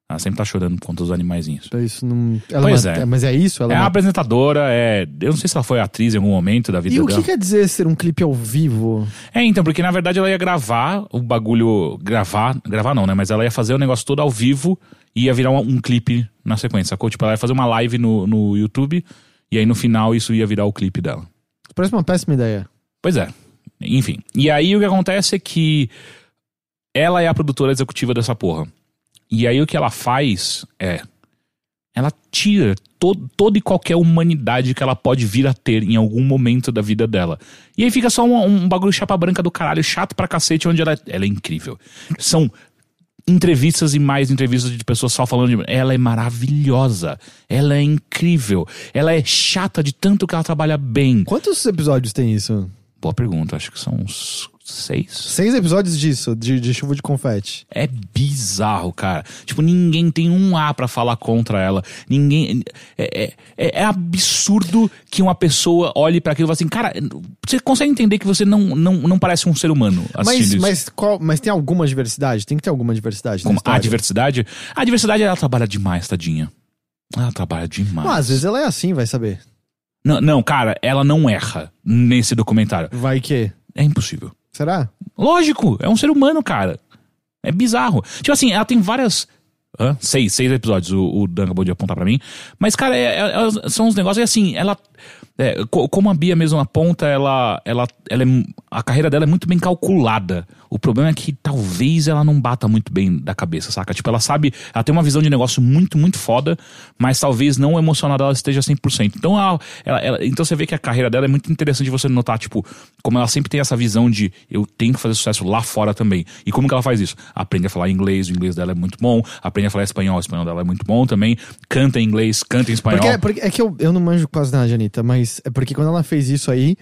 Ela sempre tá chorando contra os animaizinhos. Pra Isso não... Ela Pois uma- é. Mas é isso? Ela É é uma apresentadora, é. Eu não sei se ela foi atriz em algum momento da vida E o dela. que quer dizer ser um clipe ao vivo? É, então, porque na verdade ela ia gravar o bagulho. Gravar. Gravar não, né? Mas ela ia fazer o negócio todo ao vivo e ia virar um, um clipe na sequência, sacou? Tipo, ela ia fazer uma live no, no YouTube e aí no final isso ia virar o clipe dela. Parece uma péssima ideia. Pois é. Enfim. E aí o que acontece é que ela é a produtora executiva dessa porra. E aí o que ela faz é. Ela tira to toda e qualquer humanidade que ela pode vir a ter em algum momento da vida dela. E aí fica só um, um bagulho chapa branca do caralho, chato pra cacete, onde ela, é- ela é incrível. São entrevistas e mais entrevistas de pessoas só falando de. Ela é maravilhosa. Ela é incrível. Ela é chata de tanto que ela trabalha bem. Quantos episódios tem isso? Boa pergunta, acho que são uns seis. Seis episódios disso, de, de chuva de confete. É bizarro, cara. Tipo, ninguém tem um A pra falar contra ela. Ninguém. É, é, é- é absurdo que uma pessoa olhe pra aquilo e fale assim, cara, você consegue entender que você não, não, não parece um ser humano Mas, isso? mas, qual, mas tem alguma diversidade? Tem que ter alguma diversidade. Como a diversidade. A diversidade, ela trabalha demais, tadinha. Ela trabalha demais. Ah, às vezes ela é assim, vai saber. Não, não, cara, ela não erra nesse documentário. Vai que. É impossível. Será? Lógico, é um ser humano, cara. É bizarro. Tipo assim, ela tem várias. Hã? Seis, seis episódios, o, o Dan acabou de apontar pra mim. Mas, cara, é- é- elas são uns negócios e assim, ela. É, co- como a Bia mesmo aponta, ela, ela, ela é, a carreira dela é muito bem calculada. O problema é que talvez ela não bata muito bem da cabeça, saca? Tipo, ela sabe, ela tem uma visão de negócio muito, muito foda, mas talvez não o emocional dela esteja 100%. Então, ela, ela, ela- então você vê que a carreira dela é muito interessante você notar, tipo, como ela sempre tem essa visão de eu tenho que fazer sucesso lá fora também. E como que ela faz isso? Aprende a falar inglês, o inglês dela é muito bom, aprende a falar espanhol, o espanhol dela é muito bom também, canta em inglês, canta em espanhol. Porque, porque é que eu, eu não manjo quase nada Anitta, mas é porque quando ela fez isso aí,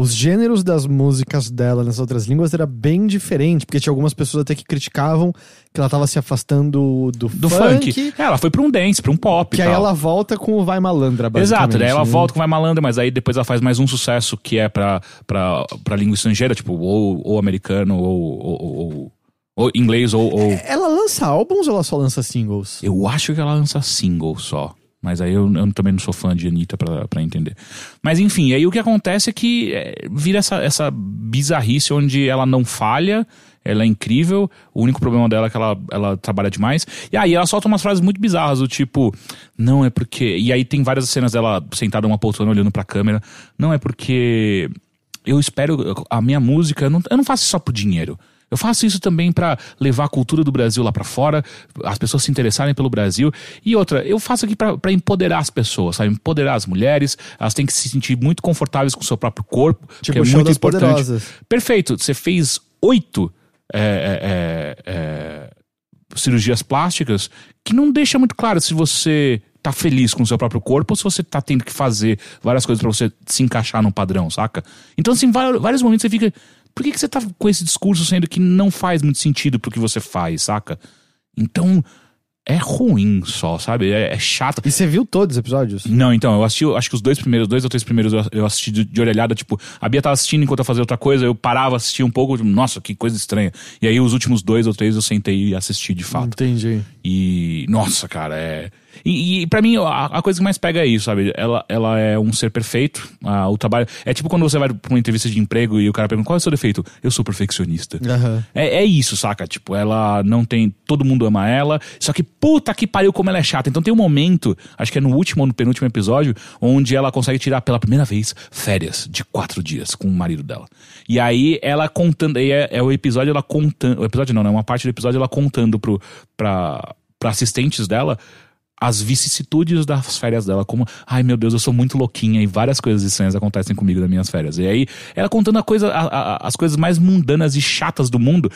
os gêneros das músicas dela nas outras línguas era bem diferente, porque tinha algumas pessoas até que criticavam que ela tava se afastando do, do funk, funk. É, ela foi pra um dance, pra um pop. que aí ela volta com o Vai Malandra, basicamente. Exato, daí ela né? volta com Vai Malandra, mas aí depois ela faz mais um sucesso que é pra, pra, pra língua estrangeira, tipo, ou, ou americano, ou, ou, ou, ou inglês, ou, ou. Ela lança álbuns ou ela só lança singles? Eu acho que ela lança single só. Mas aí eu, eu também não sou fã de Anitta pra, entender. Mas enfim, aí o que acontece é que é, vira essa, essa bizarrice onde ela não falha, ela é incrível, o único problema dela é que ela, ela trabalha demais. E aí ela solta umas frases muito bizarras, do tipo, não é porque. E aí tem várias cenas dela sentada numa poltrona olhando pra câmera. Não é porque. Eu espero. A minha música, eu não, eu não faço isso só por dinheiro. Eu faço isso também pra levar a cultura do Brasil lá pra fora, as pessoas se interessarem pelo Brasil. E outra, eu faço aqui pra pra empoderar as pessoas, sabe? Empoderar as mulheres, elas têm que se sentir muito confortáveis com o seu próprio corpo, Tipo que é muito importante. poderosas. Perfeito, você fez oito é, é, é, cirurgias plásticas que não deixa muito claro se você tá feliz com o seu próprio corpo ou se você tá tendo que fazer várias coisas pra você se encaixar num padrão, saca? Então, assim, vários momentos você fica. Por que, que você tá com esse discurso sendo que não faz muito sentido pro que você faz, saca? Então, é ruim só, sabe? É, é chato. E você viu todos os episódios? Não, então, eu assisti, acho que os dois primeiros, dois ou três primeiros eu- eu assisti de, de orelhada, tipo, a Bia tava assistindo enquanto eu fazia outra coisa, eu parava, assistia um pouco, tipo, nossa, que coisa estranha. E aí os últimos dois ou três eu sentei e assisti de fato. Entendi. E, nossa, cara, é. E, e para mim, a, a coisa que mais pega é isso, sabe? Ela, ela é um ser perfeito. O trabalho. É tipo quando você vai pra uma entrevista de emprego e o cara pergunta qual é o seu defeito? Eu sou perfeccionista. Aham. É, é isso, saca? Tipo, ela não tem. Todo mundo ama ela. Só que puta que pariu como ela é chata. Então tem um momento, acho que é no último ou no penúltimo episódio, onde ela consegue tirar pela primeira vez férias de quatro dias com o marido dela. E aí ela contando. aí É, é o episódio ela contando. O episódio não, né? Uma parte do episódio ela contando pro, pra, pra assistentes dela as vicissitudes das férias dela, como, ai meu Deus, eu sou muito louquinha e várias coisas estranhas acontecem comigo nas minhas férias. E aí, ela contando a coisa, a- a- as coisas mais mundanas e chatas do mundo.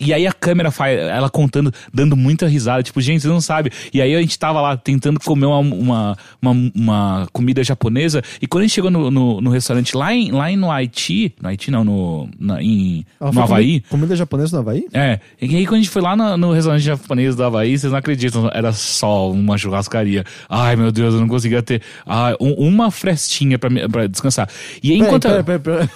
E aí a câmera faz, ela contando, dando muita risada, tipo, gente, você não sabe. E aí a gente tava lá tentando comer uma, uma, uma, uma comida japonesa, e quando a gente chegou no, no, no restaurante lá, em, lá em- no Haiti, no Haiti não, no, na, em, no Havaí, comi- Comida japonesa no Havaí? é, e aí quando a gente foi lá no, no restaurante japonês do Havaí, vocês não acreditam, era só uma churrascaria. Ai, meu Deus, eu não conseguia ter ai, um- uma frestinha pra, pra descansar. E aí, enquanto... Peraí, peraí, peraí, peraí.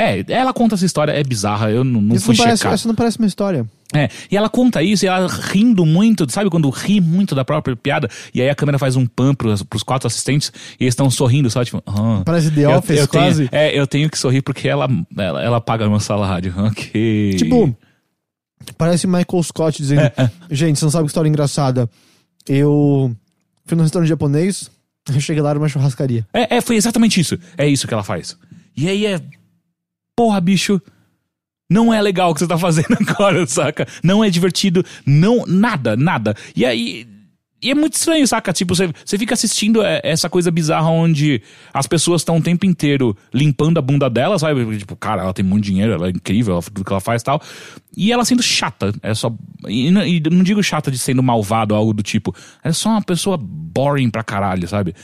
É, ela conta essa história, é bizarra, eu não, não Isso fui não parece, checar. essa não parece uma história. É, e ela conta isso, e ela rindo muito, sabe quando ri muito da própria piada, e aí a câmera faz um pan pros, pros quatro assistentes, e eles estão sorrindo, só tipo... ah. Parece The Eu- Office, eu tenho- quase. é, eu tenho que sorrir porque ela, ela, ela paga meu salário, ok. Tipo, parece Michael Scott dizendo: É, Gente, você não sabe que história engraçada. Eu fui num restaurante japonês, eu cheguei lá era uma churrascaria. É, é, foi exatamente isso. É isso que ela faz. E aí é. Porra, bicho. Não é legal o que você tá fazendo agora, saca? Não é divertido, não. Nada, nada. E aí. E é muito estranho, saca? Tipo, você, fica assistindo é, essa coisa bizarra onde as pessoas estão o tempo inteiro limpando a bunda dela, sabe? Tipo, cara, ela tem muito dinheiro, ela é incrível, ela, tudo que ela faz e tal. E ela sendo chata. É só. E, não- e não digo chata de sendo malvado ou algo do tipo. É só uma pessoa boring pra caralho, sabe?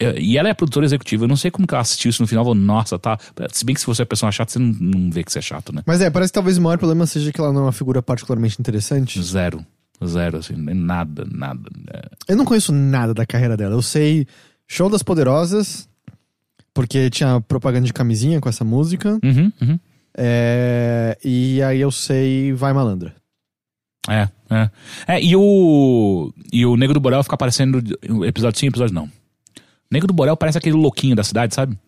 Eu- E ela é produtora executiva. Eu não sei como que ela assistiu isso no final. Falou, nossa, tá. Se bem que se você é pessoa chata, você não, não vê que você é chato, né? Mas é, parece que talvez o maior problema seja que ela não é uma figura particularmente interessante. Zero. Zero, assim. nem Nada, nada. É. Eu não conheço nada da carreira dela. Eu sei Show das Poderosas, porque tinha propaganda de camisinha com essa música. Uhum, uhum. É, E aí eu sei Vai Malandra. É, é. É, e o. E o Nego do Borel fica aparecendo. Episódio sim, episódio não. O Nego do Borel parece aquele louquinho da cidade, sabe?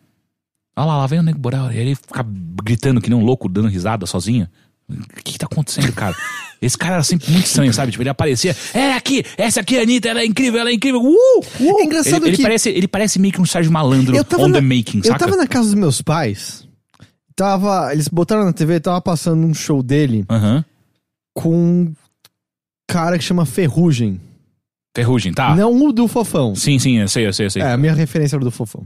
Olha lá, lá vem o Nego do Borel. E ele fica gritando que nem um louco, dando risada sozinho. O que, que tá acontecendo, cara? Esse cara era sempre muito estranho, sabe? Tipo, ele aparecia. É aqui, essa aqui é a Anitta, ela é incrível, ela é incrível. Uh! uh! É engraçado ele, ele que- parece, ele parece meio que um Sérgio Malandro on na- the making, Eu tava na casa dos meus pais. Tava, eles botaram na TV, tava passando um show dele com um cara que chama Ferrugem. Ferrugem, tá? Não o do Fofão. Sim, sim, eu sei, eu sei, eu sei. É, a minha referência era do Fofão.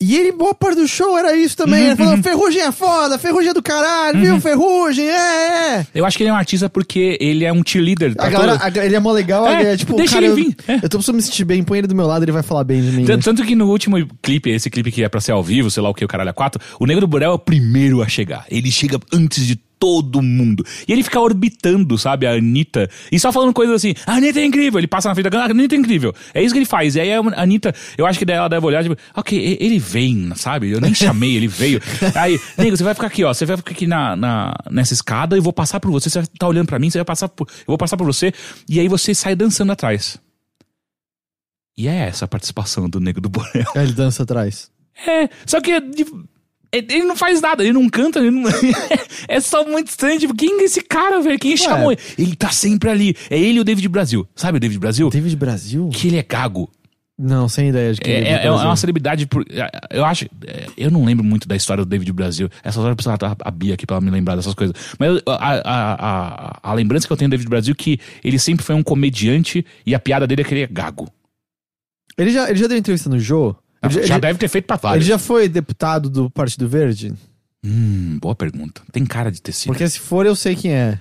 E ele, boa parte do show era isso também. Uhum, ele falou: uhum. Ferrugem é foda, Ferrugem é do caralho, viu? Ferrugem, é, é. Eu acho que ele é um artista porque ele é um cheerleader. A galera, a- ele é mó legal, É, ele é tipo, deixa cara, ele eu, vir, é. eu tô precisando me sentir bem, põe ele do meu lado, ele vai falar bem de mim. Tanto, tanto que no último clipe, esse clipe que é pra ser ao vivo, sei lá o que, o caralho a quatro, o Negro do Borel é o primeiro a chegar. Ele chega antes de todo mundo. E ele fica orbitando, sabe, a Anitta. E só falando coisas assim, a Anitta é incrível. Ele passa na frente da câmera, a Anitta é incrível. É isso que ele faz. E aí a Anitta, eu acho que daí ela deve olhar, tipo, ok, ele vem, sabe? Eu nem chamei, ele veio. Aí, nego, você vai ficar aqui, ó. Você vai ficar aqui na, na- nessa escada, eu vou passar por você. Você vai estar olhando pra mim, você vai passar por. Eu vou passar por você. E aí você sai dançando atrás. E é essa a participação do Nego do Borel. Aí ele dança atrás. É, só que de- ele não faz nada, ele não canta, ele não- é só muito estranho. Tipo, quem é esse cara, velho? Quem chamou ele? Ele tá sempre ali. É ele e o David Brasil. Sabe o David Brasil? David Brasil? Que ele é gago. Não, sem ideia de quem É, é, é- é uma celebridade. Por, eu acho. é, Eu não lembro muito da história do David Brasil. Essas horas eu precisava estar a Bia aqui pra ela me lembrar dessas coisas. Mas a, a, a, a lembrança que eu tenho do David Brasil é que ele sempre foi um comediante e a piada dele é que ele é gago. Ele já, ele já deu entrevista no Jô? Ele já, ele- deve ter feito pra ele vários. já foi deputado do Partido Verde? Hum, boa pergunta. Tem cara de ter sido. Porque se for, eu sei quem é.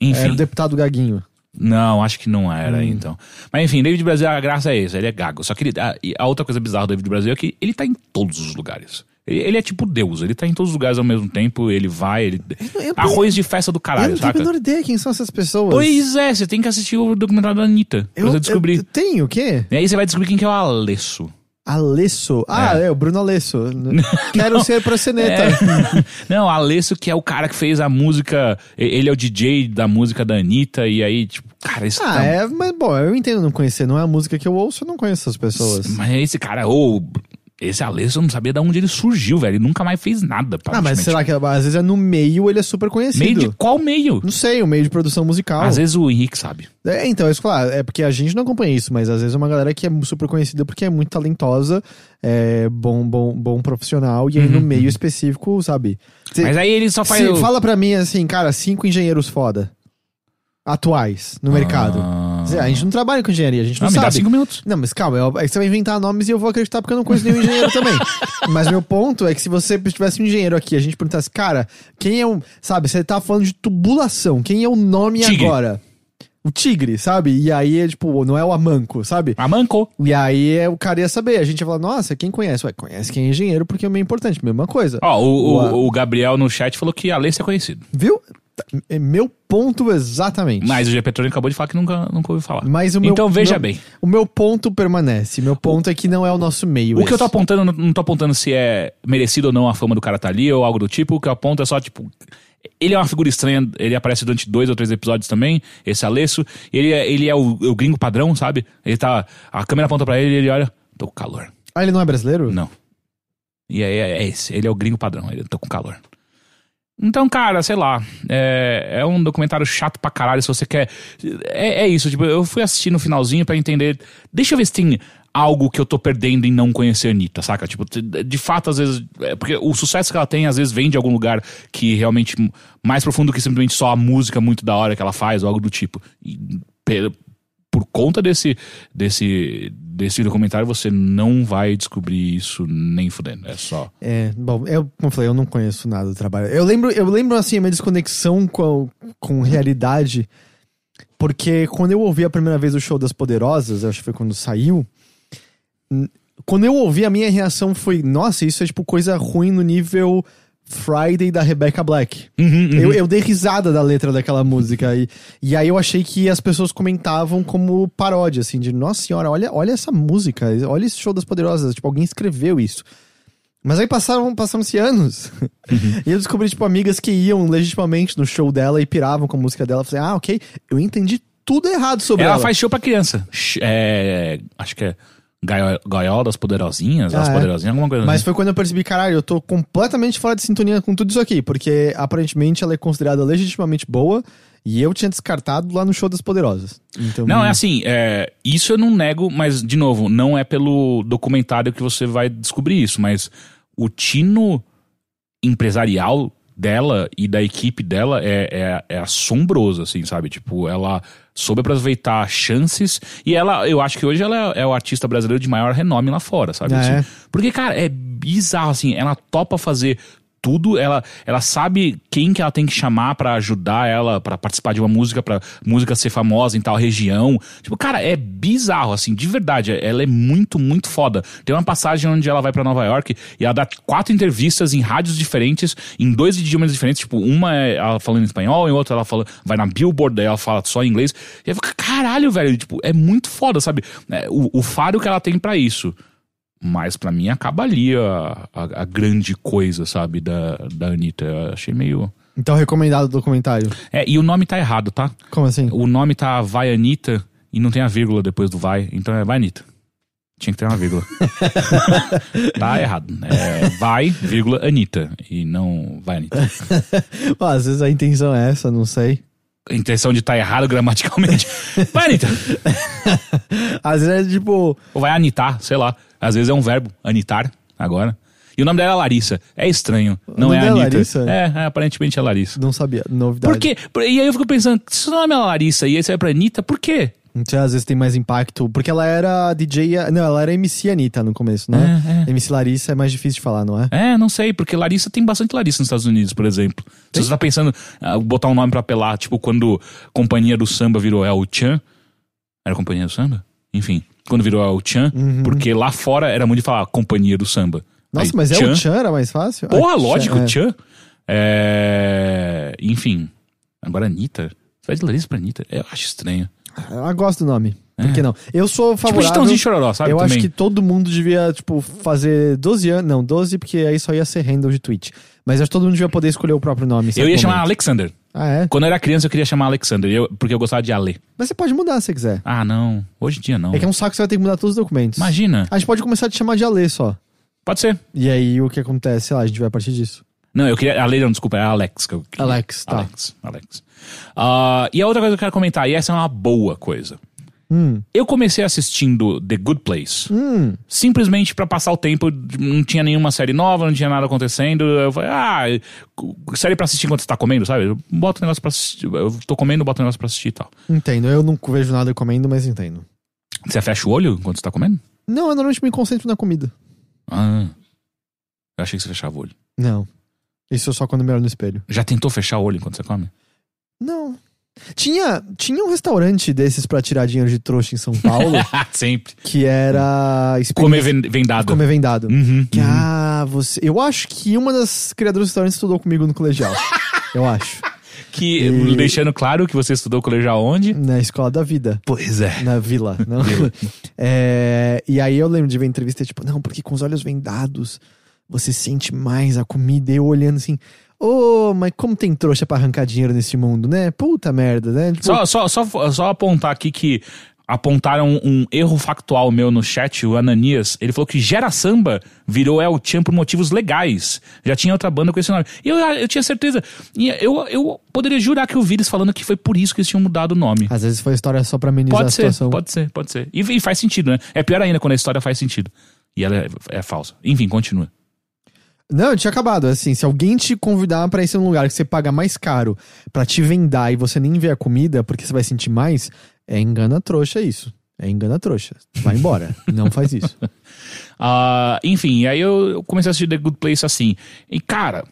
Enfim. É o deputado Gaguinho. Não, acho que não era, Hum. então. Mas enfim, David Brasil, a graça é essa, ele é gago. Só que ele, a, a outra coisa bizarra do David Brasil é que ele tá em todos os lugares. Ele, ele é tipo Deus, ele tá em todos os lugares ao mesmo tempo, ele vai, ele. eu- Arroz de festa do Eu caralho, não tenho a menor ideia quem são essas pessoas. Pois é, você tem que assistir o documentário da Anitta. Pra eu, você descobrir. eu tenho o quê? E aí você vai descobrir quem que é o Alesso. Alesso. Ah, é, o Bruno Alesso. Quero Não. ser proceneta. É. Não, Alesso que é o cara que fez a música. Ele é o DJ da música da Anitta, e aí, tipo, cara, esse Ah, tá- é, mas bom, eu entendo não conhecer. Não é a música que eu ouço, eu não conheço essas pessoas. Mas esse cara, ou. Esse Alesso eu não sabia de onde ele surgiu, velho. Ele nunca mais fez nada. Ah, mas será que às vezes é no meio ele é super conhecido? Meio de qual meio? Não sei, o meio de produção musical. Às vezes o Henrique sabe. É, então, isso, claro, é porque a gente não acompanha isso, mas às vezes é uma galera que é super conhecida porque é muito talentosa, é bom, bom, bom profissional, e aí no meio específico, sabe? Cê- Uhum, Mas aí ele só faz. o- Fala pra mim assim, cara, cinco engenheiros foda. Atuais no mercado. Ah. Cê, A gente não trabalha com engenharia, a gente não Ah, me dá sabe. cinco minutos. Não, mas calma, eu, aí você vai inventar nomes e eu vou acreditar porque eu não conheço nenhum engenheiro também. Mas meu ponto é que se você tivesse um engenheiro aqui, a gente perguntasse, cara, quem é o. Sabe, você tá falando de tubulação, quem é o nome Tigre. agora? O tigre, sabe? E aí é tipo, não é o amanco, sabe? A Manco. E aí é, o cara ia saber. A gente ia falar, nossa, quem conhece? Ué, conhece quem é engenheiro porque é meio importante, mesma coisa. Ó, o, o, Boa. o Gabriel no chat falou que Alesso é conhecido. Viu? É meu ponto exatamente. Mas o G Petrônio acabou de falar que nunca, nunca ouviu falar. Mas o meu, então veja meu- bem. O meu ponto permanece. Meu ponto é que não é o nosso meio. O que eu tô esse. apontando, não- tô apontando se é merecido ou não a fama do cara tá ali ou algo do tipo. O que eu aponto é só, tipo. Ele é uma figura estranha, ele aparece durante dois ou três episódios também, esse Alesso. Ele é, ele é o, o gringo padrão, sabe? Ele tá. A câmera aponta pra ele e ele olha. Tô com calor. Ah, ele não é brasileiro? Não. E aí é, é esse. Ele é o gringo padrão. Ele tô com calor. Então, cara, sei lá. É, é um documentário chato pra caralho. Se você quer. É, é isso. Tipo, eu fui assistir no finalzinho pra entender. Deixa eu ver se tem algo que eu tô perdendo em não conhecer a Anitta, saca? Tipo, de fato, às vezes. é porque o sucesso que ela tem, às vezes, vem de algum lugar que realmente. mais profundo que simplesmente só a música muito da hora que ela faz ou algo do tipo. E, por conta desse, desse, desse documentário, você não vai descobrir isso nem fudendo. É só. É, bom, eu, como eu falei, eu não conheço nada do trabalho. Eu lembro, eu lembro assim, a minha desconexão com, com realidade, porque quando eu ouvi a primeira vez o show das Poderosas, acho que foi quando saiu, quando eu ouvi, a minha reação foi: nossa, isso é tipo coisa ruim no nível Friday da Rebecca Black. Uhum, Eu, eu dei risada da letra daquela música. E, e aí eu achei que as pessoas comentavam como paródia, assim, de nossa senhora, olha, olha essa música, olha esse show das poderosas. Tipo, alguém escreveu isso. Mas aí passaram, passaram-se anos. e eu descobri, tipo, amigas que iam legitimamente no show dela e piravam com a música dela. Eu falei, ah, ok, eu entendi tudo errado sobre ela. Ela faz show pra criança. É, acho que é Gaio- Gaiola das Poderosinhas, Ah, as é. Poderosinhas, alguma coisa Mas assim. foi quando eu percebi, caralho, eu tô completamente fora de sintonia com tudo isso aqui, porque aparentemente ela é considerada legitimamente boa e eu tinha descartado lá no show das Poderosas. Então, Não, é assim, é, isso eu não nego, mas, de novo, não é pelo documentário que você vai descobrir isso, mas o tino empresarial dela e da equipe dela é, é, é assombroso, assim, sabe? Tipo, ela soube aproveitar chances e ela, eu acho que hoje ela é, é o artista brasileiro de maior renome lá fora, sabe? Ah, Assim, é? Porque, cara, é bizarro, assim, ela topa fazer tudo, ela, ela sabe quem que ela tem que chamar pra ajudar ela pra participar de uma música, pra música ser famosa em tal região. Tipo, cara, é bizarro, assim, de verdade. Ela é muito, muito foda. Tem uma passagem onde ela vai pra Nova York e ela dá quatro entrevistas em rádios diferentes, em dois idiomas diferentes. Tipo, uma é ela falando em espanhol, em outra ela fala, vai na Billboard, daí ela fala só em inglês. E eu fico, caralho, velho, tipo, é muito foda, sabe? É, o, o faro que ela tem pra isso. Mas pra mim acaba ali a, a, a grande coisa, sabe, da, da Anitta. Eu achei meio. Então, recomendado o documentário. É, e o nome tá errado, tá? Como assim? O nome tá Vai Anitta e não tem a vírgula depois do vai, então é Vai Anitta. Tinha que ter uma vírgula. tá errado. É vai, vírgula, Anitta. E não vai Anitta. Ó, às vezes a intenção é essa, não sei. A intenção de estar tá errado gramaticalmente. Vai Anitta. Às vezes é tipo. Ou vai anitar, sei lá. Às vezes é um verbo, anitar, agora. E o nome dela é Larissa. É estranho. Não é é Anitta. Larissa? É, é, aparentemente é Larissa. Não sabia, novidade. Por quê? E aí eu fico pensando, se o nome é Larissa e aí você vai pra Anitta, por quê? Não sei, às vezes tem mais impacto. Porque ela era DJ. Não, ela era MC Anitta no começo, né? É, MC Larissa é mais difícil de falar, não é? É, não sei, porque Larissa tem bastante Larissa nos Estados Unidos, por exemplo. Se você tá pensando ah, botar um nome pra apelar, tipo quando Companhia do Samba virou El Chan. Era Companhia do Samba? Enfim, quando virou El Chan, Uhum. porque lá fora era muito de falar Companhia do Samba. Nossa, Aí, mas é Chan. Chan era mais fácil? Porra, Ah, lógico, é. Chan. É... Enfim. Agora, Anitta. Faz Larissa pra Anitta. Eu acho estranho. Eu gosto do nome. Por que não? Eu sou Tipo, favorável... Chitãozinho Chororó, sabe? eu também. acho que todo mundo devia, tipo, fazer 12 anos. Não, 12, porque aí só ia ser handle de Twitch. Mas acho que todo mundo devia poder escolher o próprio nome. Eu ia chamar momento. Alexander. Ah, é? Quando eu era criança, eu queria chamar Alexander, eu- porque eu gostava de Ale. Mas você pode mudar se você quiser. Ah, não. Hoje em dia não. É que é um saco que você vai ter que mudar todos os documentos. Imagina. A gente pode começar a te chamar de Ale só. Pode ser. E aí o que acontece? Sei lá, a gente vai a partir disso. Não, eu queria. Ale, não, desculpa, é Alex que eu queria. Alex, tá. Alex. Alex. Ah, e a outra coisa que eu quero comentar, e essa é uma boa coisa. Hum. Eu comecei assistindo The Good Place. Hum. Simplesmente pra passar o tempo, não tinha nenhuma série nova, não tinha nada acontecendo. Eu falei, ah, série pra assistir enquanto você tá comendo, sabe? Eu boto um negócio pra assistir. Eu tô comendo, boto um negócio pra assistir e tal. Entendo. Eu não vejo nada comendo, mas entendo. Você fecha o olho enquanto você tá comendo? Não, eu normalmente me concentro na comida. Ah. Eu achei que você fechava o olho. Não. Isso só quando me olho no espelho. Já tentou fechar o olho enquanto você come? Não. Tinha, tinha um restaurante desses pra tirar dinheiro de trouxa em São Paulo Sempre. que era Comer vendado. comer vendado. Uhum, Que, uhum. ah, você. Eu acho que uma das criadoras do restaurante estudou comigo no colegial. eu acho. Que, E- deixando claro que você estudou colegial onde? Na escola da vida. Pois é. Na vila, não? É, e aí eu lembro de ver entrevista, tipo, não, porque com os olhos vendados você sente mais a comida. E eu olhando assim, ô, mas como tem trouxa pra arrancar dinheiro nesse mundo, né? Puta merda, né? Tipo, Só, só, só, só apontar aqui que apontaram um erro factual meu no chat, o Ananias. Ele falou que Gera Samba virou El Chan por motivos legais. Já tinha outra banda com esse nome. E eu, eu tinha certeza. E eu, eu poderia jurar que eu vi eles falando que foi por isso que eles tinham mudado o nome. Às vezes foi história só pra amenizar Pode a ser, situação. pode ser, pode ser. E, e faz sentido, né? É pior ainda quando a história faz sentido. E ela é, é falsa. Enfim, continua. Não, eu tinha acabado. Assim, se alguém te convidar pra ir num lugar que você paga mais caro pra te vendar e você nem vê a comida porque você vai sentir mais, é engana trouxa isso. É engana trouxa. Vai embora. Não faz isso. Ah, enfim, aí eu eu comecei a assistir The Good Place assim. E cara,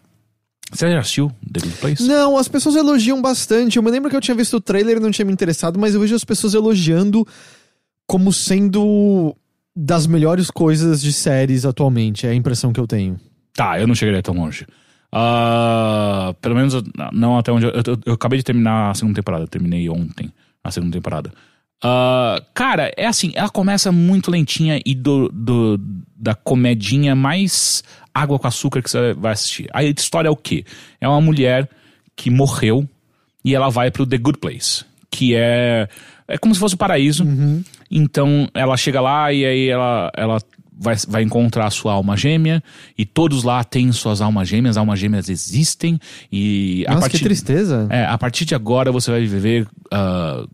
você já assistiu The Good Place? Não, as pessoas elogiam bastante. Eu me lembro que eu tinha visto o trailer e não tinha me interessado, mas eu vejo as pessoas elogiando como sendo das melhores coisas de séries atualmente. É a impressão que eu tenho. Tá, eu não chegaria tão longe. Ah, pelo menos não até onde. Eu, eu- eu acabei de terminar a segunda temporada. Eu terminei ontem a segunda temporada. Ah, cara, é assim, ela começa muito lentinha e do, do- da comedinha mais água com açúcar que você vai assistir. A história é o quê? É uma mulher que morreu e ela vai pro The Good Place, que é é como se fosse o paraíso. Então ela chega lá e aí ela, ela vai, vai encontrar a sua alma gêmea e todos lá têm suas almas gêmeas, almas gêmeas existem e a Nossa, partir que tristeza. é, a partir de agora você vai viver ah,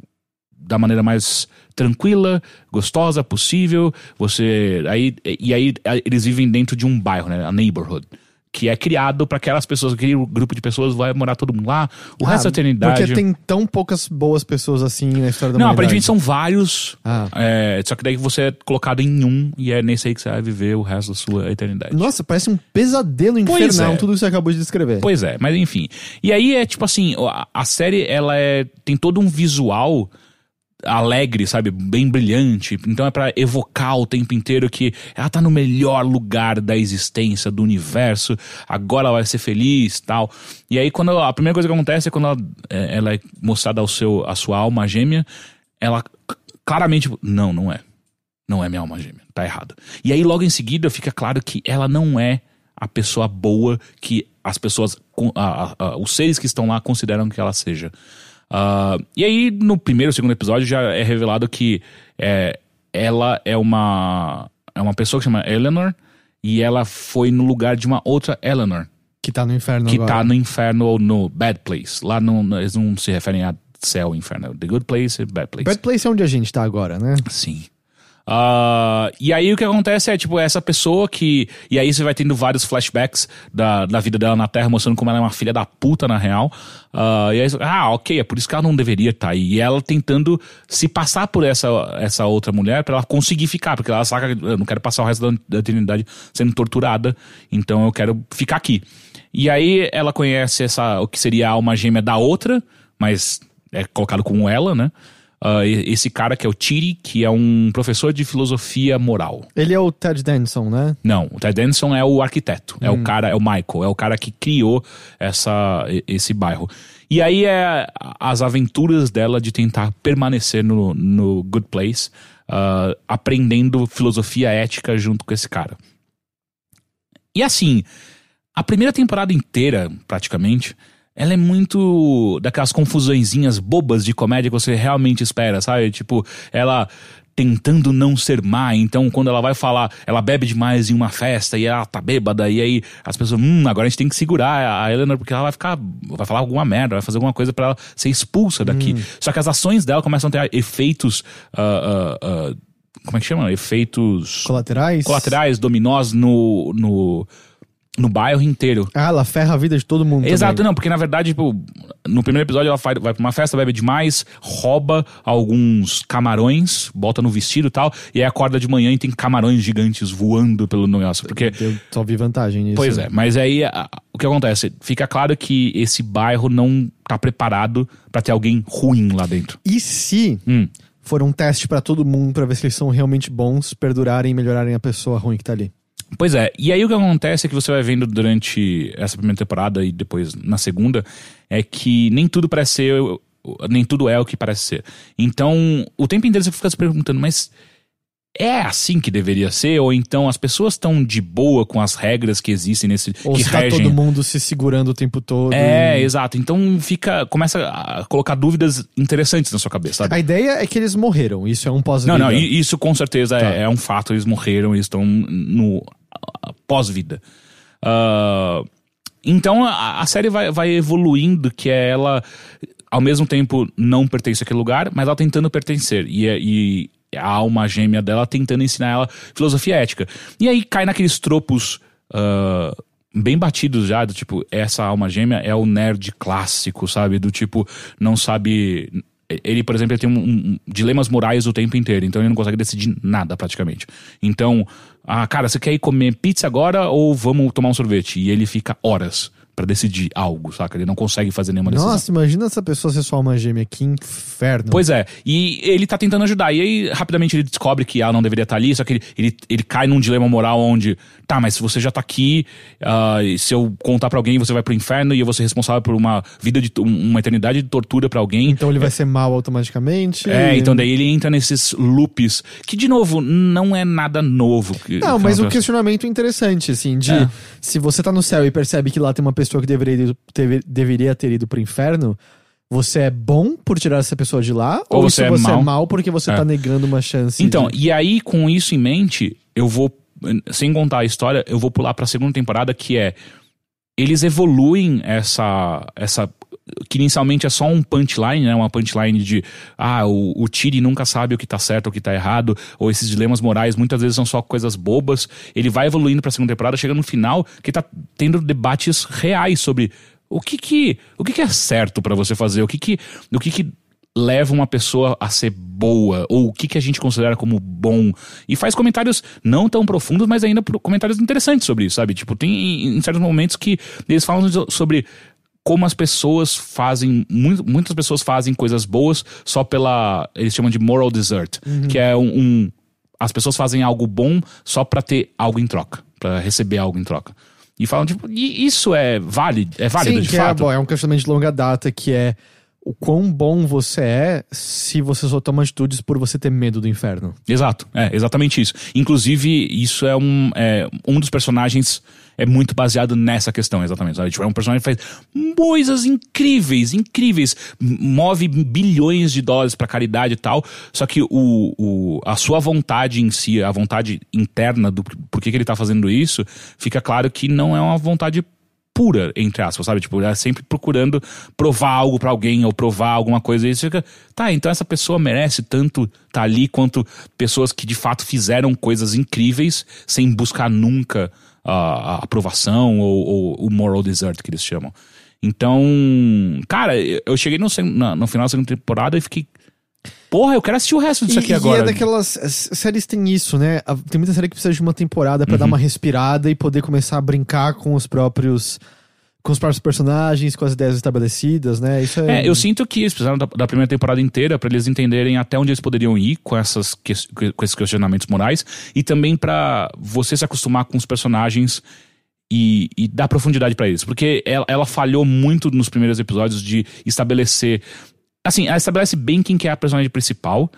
da maneira mais tranquila, gostosa possível. Você aí e aí ah, eles vivem dentro de um bairro, né, a neighborhood, que é criado para aquelas pessoas, aquele grupo de pessoas vai morar todo mundo lá, o resto da Ah, eternidade. Porque tem tão poucas boas pessoas assim na história da Não, humanidade. aparentemente são vários. Ah. é, só que daí você é colocado em um e é nesse aí que você vai viver o resto da sua eternidade. Nossa, parece um pesadelo infernal é. tudo que você acabou de descrever. Pois é, mas enfim. E aí é tipo assim, a, a série ela é tem todo um visual alegre, sabe, bem brilhante. Então é pra evocar o tempo inteiro que ela tá no melhor lugar da existência do universo. Agora ela vai ser feliz, tal. E aí quando a primeira coisa que acontece é quando ela é, ela é mostrada ao seu a sua alma gêmea, ela claramente não, não é. Não é minha alma gêmea, tá errado. E aí logo em seguida fica claro que ela não é a pessoa boa que as pessoas, a- a- a- os seres que estão lá consideram que ela seja. Ah, e aí no primeiro, segundo episódio já é revelado que é, ela é uma é uma pessoa que chama Eleanor e ela foi no lugar de uma outra Eleanor Que tá no inferno que agora. tá no inferno ou no bad place. Lá não, eles não se referem a céu, inferno, the good place e bad place. Bad Place é onde a gente tá agora, né? Sim. Ah, e aí o que acontece é, tipo, essa pessoa que. E aí você vai tendo vários flashbacks da, da vida dela na Terra, mostrando como ela é uma filha da puta, na real. Ah, e aí, ah, ok, é por isso que ela não deveria estar aí. E ela tentando se passar por essa, essa outra mulher pra ela conseguir ficar, porque ela saca, eu não quero passar o resto da, da eternidade sendo torturada, então eu quero ficar aqui. E aí ela conhece essa, o que seria a alma gêmea da outra, mas é colocado como ela, né? Uh, esse cara que é o Tiri, que é um professor de filosofia moral. Ele é o Ted Danson, né? Não, o Ted Danson é o arquiteto, é o cara, é o Michael, é o cara que criou essa, esse bairro. E aí é as aventuras dela de tentar permanecer no, no Good Place, ah, aprendendo filosofia ética junto com esse cara. E assim, a primeira temporada inteira, praticamente, ela é muito daquelas confusõezinhas bobas de comédia que você realmente espera, sabe? Tipo, ela tentando não ser má, então quando ela vai falar, ela bebe demais em uma festa e ela tá bêbada, e aí as pessoas, hum, agora a gente tem que segurar a Eleanor porque ela vai ficar, vai falar alguma merda, vai fazer alguma coisa pra ela ser expulsa daqui. Só que as ações dela começam a ter efeitos, ah, ah, ah, como é que chama? Efeitos Colaterais? colaterais, dominós no, no, no bairro inteiro. Ah, ela ferra a vida de todo mundo. Exato, também. não, porque na verdade, tipo, no primeiro episódio ela vai, vai pra uma festa, bebe demais, rouba alguns camarões, bota no vestido e tal, e aí acorda de manhã e tem camarões gigantes voando pelo negócio. Porque. Eu só vi vantagem nisso. Pois é, mas aí a- o que acontece? Fica claro que esse bairro não tá preparado pra ter alguém ruim lá dentro. E se Hum. for um teste pra todo mundo pra ver se eles são realmente bons, perdurarem e melhorarem a pessoa ruim que tá ali? Pois é, e aí o que acontece é que você vai vendo durante essa primeira temporada e depois na segunda, é que nem tudo parece ser, nem tudo é o que parece ser. Então, o tempo inteiro você fica se perguntando, mas é assim que deveria ser? Ou então as pessoas estão de boa com as regras que existem nesse. Ou que se tá regem. todo mundo se segurando o tempo todo. É, e- exato. Então fica. Começa a colocar dúvidas interessantes na sua cabeça, sabe? A ideia é que eles morreram. Isso é um pós-vida. Não, não, i- isso com certeza Tá. é, é um fato. Eles morreram, eles estão no pós-vida. Ah, então a, a série vai, vai evoluindo, que é ela, ao mesmo tempo, não pertence àquele lugar, mas ela tentando pertencer. E, é- e a alma gêmea dela tentando ensinar ela filosofia ética. E aí cai naqueles tropos. ah, bem batidos já, do tipo, essa alma gêmea é o nerd clássico, sabe? Do tipo, não sabe. Ele, por exemplo, ele tem um, um- dilemas morais o tempo inteiro, então ele não consegue decidir nada praticamente. Então, ah, cara, você quer ir comer pizza agora ou vamos tomar um sorvete? E ele fica horas pra decidir algo, saca? Ele não consegue fazer nenhuma decisão. Nossa, imagina essa pessoa ser sua alma gêmea. Que inferno. Pois é, e ele tá tentando ajudar. E aí, rapidamente, ele descobre que ela não deveria estar ali, só que ele, ele, ele cai num dilema moral onde, tá, mas se você já tá aqui, ah, e se eu contar pra alguém, você vai pro inferno e eu vou ser responsável por uma vida de uma eternidade de tortura pra alguém. Então ele vai ser mal automaticamente. É, então daí ele entra nesses loops, que de novo, não é nada novo. Não, mas o questionamento é interessante, assim, de É. se você tá no céu e percebe que lá tem uma pessoa que deveria, ter, deveria ter ido pro inferno, você é bom por tirar essa pessoa de lá? Ou Ou, você se é você mal. é mal porque você É. tá negando uma chance? Então, de- e aí, com isso em mente, eu vou, sem contar a história, eu vou pular pra segunda temporada, que é. Eles evoluem essa. essa que inicialmente é só um punchline, né? Uma punchline de ah, o, o Tiri nunca sabe o que tá certo ou o que tá errado, ou esses dilemas morais muitas vezes são só coisas bobas. Ele vai evoluindo pra segunda temporada, chega no final, que tá tendo debates reais sobre o que que, o que, que é certo pra você fazer, o que que, o que que leva uma pessoa a ser boa, ou o que, que a gente considera como bom. E faz comentários não tão profundos, mas ainda comentários interessantes sobre isso, sabe? Tipo, tem em, certos momentos que eles falam so- sobre como as pessoas fazem, mu- muitas pessoas fazem coisas boas só pela, eles chamam de moral desert, que é um, um- as pessoas fazem algo bom só pra ter algo em troca, pra receber algo em troca. E falam, tipo, e isso é válido, é válido Sim, de que é, fato? bom, é um questionamento de longa data que é o quão bom você é se você só toma atitudes por você ter medo do inferno. Exato, é exatamente isso. Inclusive, isso é um, é, um dos personagens é muito baseado nessa questão, exatamente. Sabe? Tipo, é um personagem que faz coisas incríveis, incríveis, move bilhões de dólares pra caridade e tal. Só que o, o, a sua vontade em si, a vontade interna do por que, que ele tá fazendo isso, fica claro que não é uma vontade pura, entre aspas, sabe? Tipo, ela é sempre procurando provar algo pra alguém ou provar alguma coisa. E você fica, tá, então essa pessoa merece tanto tá ali quanto pessoas que de fato fizeram coisas incríveis sem buscar nunca a, aprovação ou, ou o moral desert que eles chamam. Então, cara, eu cheguei no, no final da segunda temporada e fiquei. Porra, eu quero assistir o resto disso e, aqui e agora. é daquelas séries tem isso, né? Tem muita série que precisa de uma temporada pra Uhum. dar uma respirada e poder começar a brincar com os próprios com os próprios personagens, com as ideias estabelecidas, né? Isso é. É, eu sinto que eles precisaram da, da primeira temporada inteira pra eles entenderem até onde eles poderiam ir com, essas, que- com esses questionamentos morais e também pra você se acostumar com os personagens e, e dar profundidade pra eles. Porque ela, ela falhou muito nos primeiros episódios de estabelecer. Assim, ela estabelece bem quem que é a personagem principal,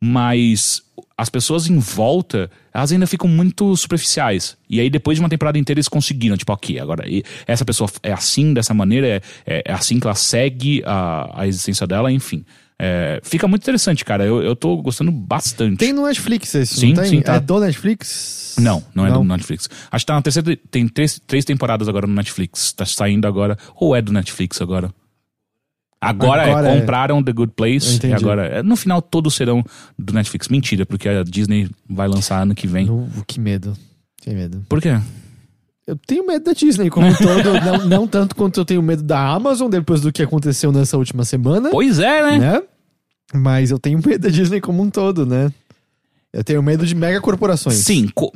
mas as pessoas em volta, elas ainda ficam muito superficiais. E aí, depois de uma temporada inteira, eles conseguiram, tipo, ok, agora essa pessoa é assim, dessa maneira, é, é, é assim que ela segue a, a existência dela, enfim. É, fica muito interessante, cara. Eu, eu tô gostando bastante. Tem no Netflix esse, Sim, não tem? sim, tá. É do Netflix? Não, não é do Netflix. Acho que tá na terceira. Tem três, três temporadas agora no Netflix. Tá saindo agora. Ou é do Netflix agora? Agora, Agora é, é. compraram The Good Place. E agora. é, No final, todos serão do Netflix. Mentira, porque a Disney vai lançar ano que vem. No- que medo. Que medo. Por quê? Eu tenho medo da Disney como um todo, não, não tanto quanto eu tenho medo da Amazon depois do que aconteceu nessa última semana, Pois é, né? né? Mas eu tenho medo da Disney como um todo, né? Eu tenho medo de megacorporações. Sim. co-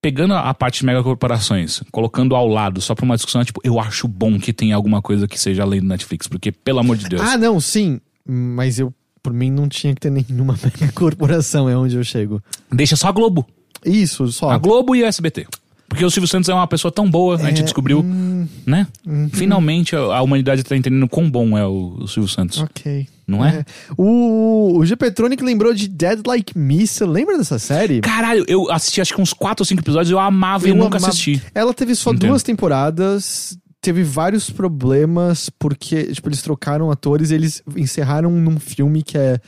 Pegando a parte de megacorporações, colocando ao lado, só pra uma discussão, tipo, eu acho bom que tenha alguma coisa que seja além do Netflix, porque, pelo amor de Deus. Ah, não, sim. Mas eu, por mim, não tinha que ter nenhuma megacorporação, é onde eu chego. Deixa só a Globo. Isso, só. A Globo e a SBT. Porque o Silvio Santos é uma pessoa tão boa, a gente É, descobriu, hum, né? Finalmente a, a humanidade tá entendendo quão bom é o, o Silvio Santos. ok. Não é? O, o G-Petronic lembrou de Dead Like Me. Você lembra dessa série? Caralho, eu assisti acho que uns 4 ou 5 episódios, eu amava e Eu nunca amava- assisti. Ela teve só Entendo. duas temporadas, teve vários problemas, porque, tipo, eles trocaram atores e eles encerraram num filme que é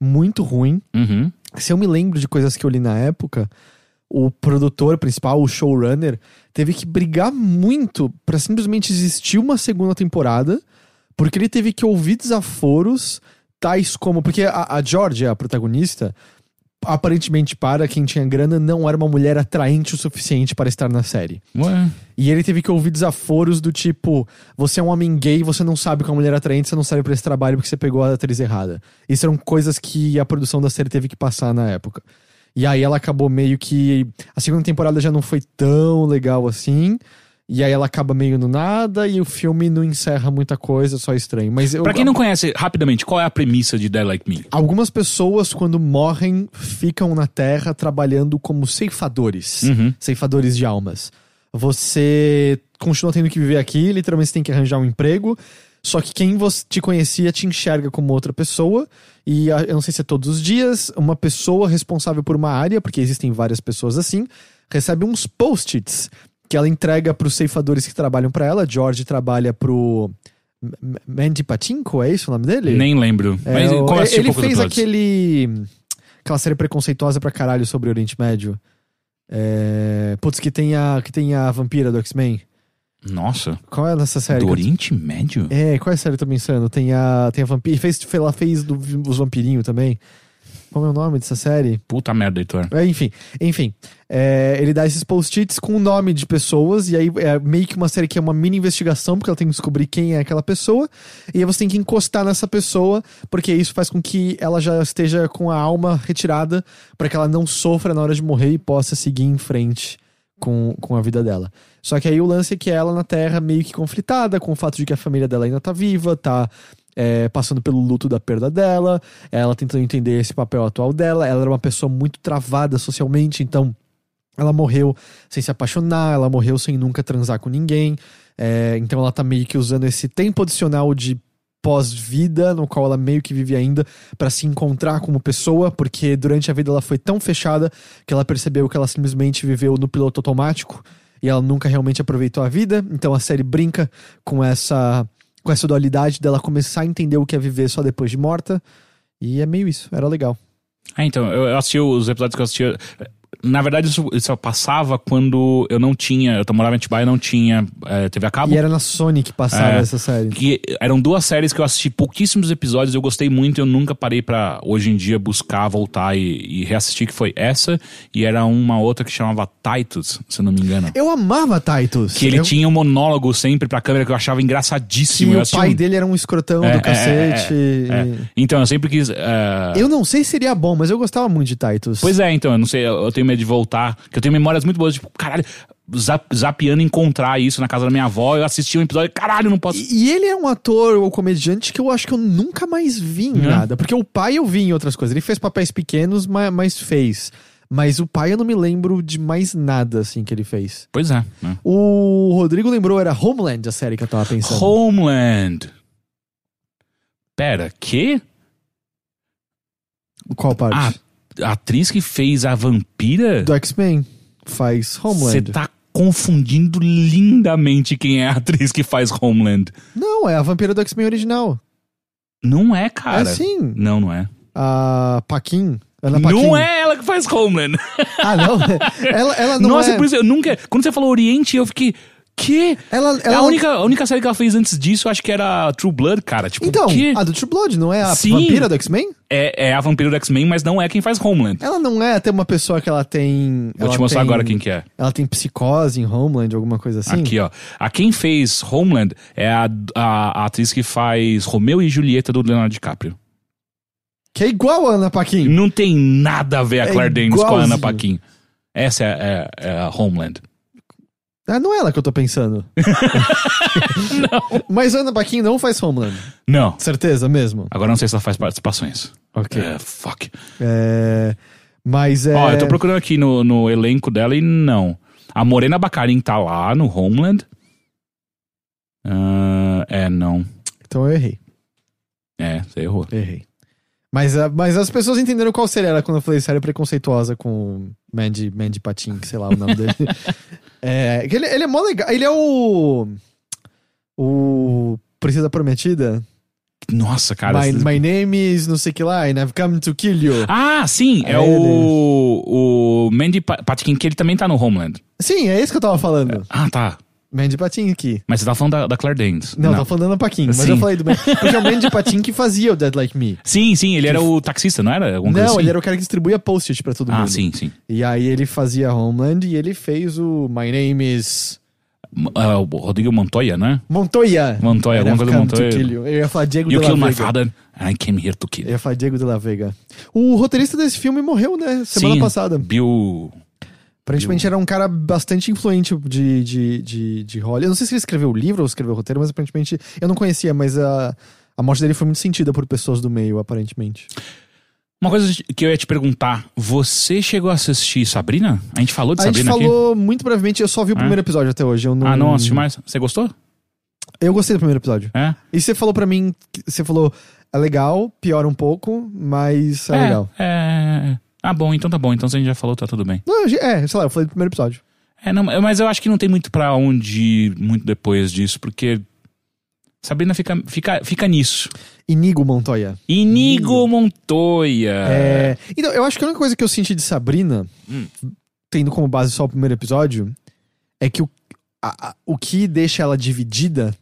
muito ruim. Uhum. Se eu me lembro de coisas que eu li na época, o produtor principal, o showrunner, teve que brigar muito pra simplesmente existir uma segunda temporada, porque ele teve que ouvir desaforos, tais como. Porque a, a Georgia, a protagonista, aparentemente, para quem tinha grana, não era uma mulher atraente o suficiente para estar na série. Ué. E ele teve que ouvir desaforos do tipo: você é um homem gay, você não sabe com a mulher atraente, você não serve pra esse trabalho porque você pegou a atriz errada. Isso eram coisas que a produção da série teve que passar na época. E aí ela acabou meio que. A segunda temporada já não foi tão legal assim. E aí ela acaba meio no nada e o filme não encerra muita coisa, só estranho. Mas eu, Pra quem não conhece, rapidamente, qual é a premissa de Dead Like Me? Algumas pessoas, quando morrem, ficam na Terra trabalhando como ceifadores. Uhum. Ceifadores de almas. Você continua tendo que viver aqui, literalmente você tem que arranjar um emprego. Só que quem você te conhecia te enxerga como outra pessoa. E eu não sei se é todos os dias, uma pessoa responsável por uma área, porque existem várias pessoas assim, recebe uns post-its que ela entrega pros ceifadores que trabalham pra ela. George trabalha pro. Mandy Patinko, é isso o nome dele? Nem lembro. É, Mas o- eu assisti ele poucos fez aquele. Aquela série preconceituosa pra caralho sobre o Oriente Médio. É, putz, que tem a, que tem a vampira do X-Men. Nossa, Qual é essa série? do Oriente Médio? É, qual é a série que eu tô pensando? Tem a, tem a vampira. Fez, ela fez do, os vampirinhos também. Qual é o nome dessa série? Puta merda, Heitor. É, enfim, enfim. É, ele dá esses post-its com o nome de pessoas, e aí é meio que uma série que é uma mini investigação, porque ela tem que descobrir quem é aquela pessoa, e aí você tem que encostar nessa pessoa, porque isso faz com que ela já esteja com a alma retirada, para que ela não sofra na hora de morrer e possa seguir em frente com, com a vida dela. Só que aí o lance é que ela na Terra meio que conflitada com o fato de que a família dela ainda tá viva, tá é, passando pelo luto da perda dela, ela tentando entender esse papel atual dela. Ela era uma pessoa muito travada socialmente, então ela morreu sem se apaixonar, ela morreu sem nunca transar com ninguém. É, então ela tá meio que usando esse tempo adicional de pós-vida, no qual ela meio que vive ainda, pra se encontrar como pessoa, porque durante a vida ela foi tão fechada que ela percebeu que ela simplesmente viveu no piloto automático e ela nunca realmente aproveitou a vida. Então a série brinca com essa com essa dualidade dela começar a entender o que é viver só depois de morta. E é meio isso, era legal. Ah, então, eu assisti os episódios que eu assistia. Na verdade, isso, isso passava quando eu não tinha. Eu morava em Atibaia e não tinha é, TV a cabo. E era na Sony que passava É. essa série. Que eram duas séries que eu assisti pouquíssimos episódios, eu gostei muito e eu nunca parei pra hoje em dia buscar, voltar e, e reassistir, que foi essa. E era uma outra que chamava Titus, se eu não me engano. Eu amava Titus. Que ele eu... tinha um monólogo sempre pra câmera que eu achava engraçadíssimo. Sim, Eu o pai um- dele era um escrotão É, do é, cacete. é, é. Então, eu sempre quis. é, Eu não sei se seria bom, mas eu gostava muito de Titus. Pois é, então, eu não sei. Eu, eu tenho medo de voltar. Que eu tenho memórias muito boas, tipo, caralho, zap, zapeando encontrar isso na casa da minha avó. Eu assisti um episódio, caralho, não posso. E, e ele é um ator ou comediante que eu acho que eu nunca mais vi em É. nada. Porque o pai eu vi em outras coisas. Ele fez papéis pequenos, mas, mas fez. Mas o pai eu não me lembro de mais nada, assim, que ele fez. Pois é. né? O Rodrigo lembrou, era Homeland a série que eu tava pensando. Homeland. Pera, que? Qual parte? Ah, a atriz que fez a vampira? Do X-Men. Faz Você Homeland. tá confundindo lindamente quem é a atriz que faz Homeland. Não, é a vampira do X-Men original. Não é, cara. É sim. Não, não é. A Paquin. Ana Paquin. Não é ela que faz Homeland. Ah, não? ela, ela não Nossa, é... por isso eu nunca. Quando você falou Oriente, eu fiquei. Que? Ela, ela... a, única, a única série que ela fez antes disso, eu acho que era True Blood, cara. Tipo, Então, a do True Blood, não é a Sim. vampira do X-Men? É, é a vampira do X-Men, mas não é quem faz Homeland. Ela não é até uma pessoa que ela tem... Vou ela te mostrar tem- agora quem que é. Ela tem psicose em Homeland, alguma coisa assim? Aqui, ó. A quem fez Homeland é a, a, a atriz que faz Romeu e Julieta do Leonardo DiCaprio. Que é igual a Ana Paquin. Não tem nada a ver a É Claire Danes com a Ana. Paquin. Essa é, é- é a Homeland. Ah, não é ela que eu tô pensando. não. Mas Ana Paquin não faz Homeland. Não. Certeza mesmo? Agora não sei se ela faz participações. Ok. É, fuck. É... Mas é... Ó, eu tô procurando aqui no, no elenco dela e não. A Morena Bacarin tá lá no Homeland. Ah, é, não. Então eu errei. É, você errou. Errei. Mas, ah, mas as pessoas entenderam qual série era quando eu falei série preconceituosa com Mandy, Mandy Patin, sei lá o nome dele. é, ele, ele é mó legal. Ele é o. O. Princesa Prometida. Nossa, cara. my, esse- my name is não sei que lá, and I've come to kill you. Ah, sim, é, É o, o Mandy Pa- Patinkin, que ele também tá no Homeland. Sim, é isso que eu tava falando. Ah, tá. Mandy Patin aqui. Mas você tá falando da, da Claire Danes. Não, tô falando da Paquin, mas Sim. eu falei do Mandy. Porque é o Mandy Patin que fazia o Dead Like Me. Sim, sim, ele era o taxista, não era? Alguma Não, assim? ele era o cara que distribuía post-it pra todo Ah, mundo. sim, sim. E aí ele fazia Homeland e ele fez o My Name is ah, o Rodrigo Montoya, né? Montoya. Montoya, alguma coisa Montoya. you. Eu ia falar Diego You de la killed my Vega. father, I came here to kill. Eu ia falar Diego de la Vega. O roteirista desse filme morreu, né? Semana Sim, passada. Bill... Aparentemente era um cara bastante influente de, de, de, de Hollywood. Eu não sei se ele escreveu o livro ou escreveu o roteiro, mas aparentemente eu não conhecia, mas a, a morte dele foi muito sentida por pessoas do meio, aparentemente. Uma coisa que eu ia te perguntar, você chegou a assistir Sabrina? A gente falou de a gente Sabrina aqui? falou muito brevemente, eu só vi o É? primeiro episódio até hoje. Eu não... Ah, não assisti mais? Você gostou? Eu gostei do primeiro episódio. É? E você falou pra mim, você falou, é legal, piora um pouco, mas é, é, legal. é... Ah, bom, então tá bom. Então se a gente já falou, tá tudo bem. Não, é, sei lá, eu falei do primeiro episódio. É, não, mas eu acho que não tem muito pra onde ir muito depois disso, porque Sabrina fica, fica, fica nisso. Inigo Montoya. Inigo Montoya. É, Então, eu acho que a única coisa que eu senti de Sabrina, Hum. tendo como base só o primeiro episódio, é que o, a- a- o que deixa ela dividida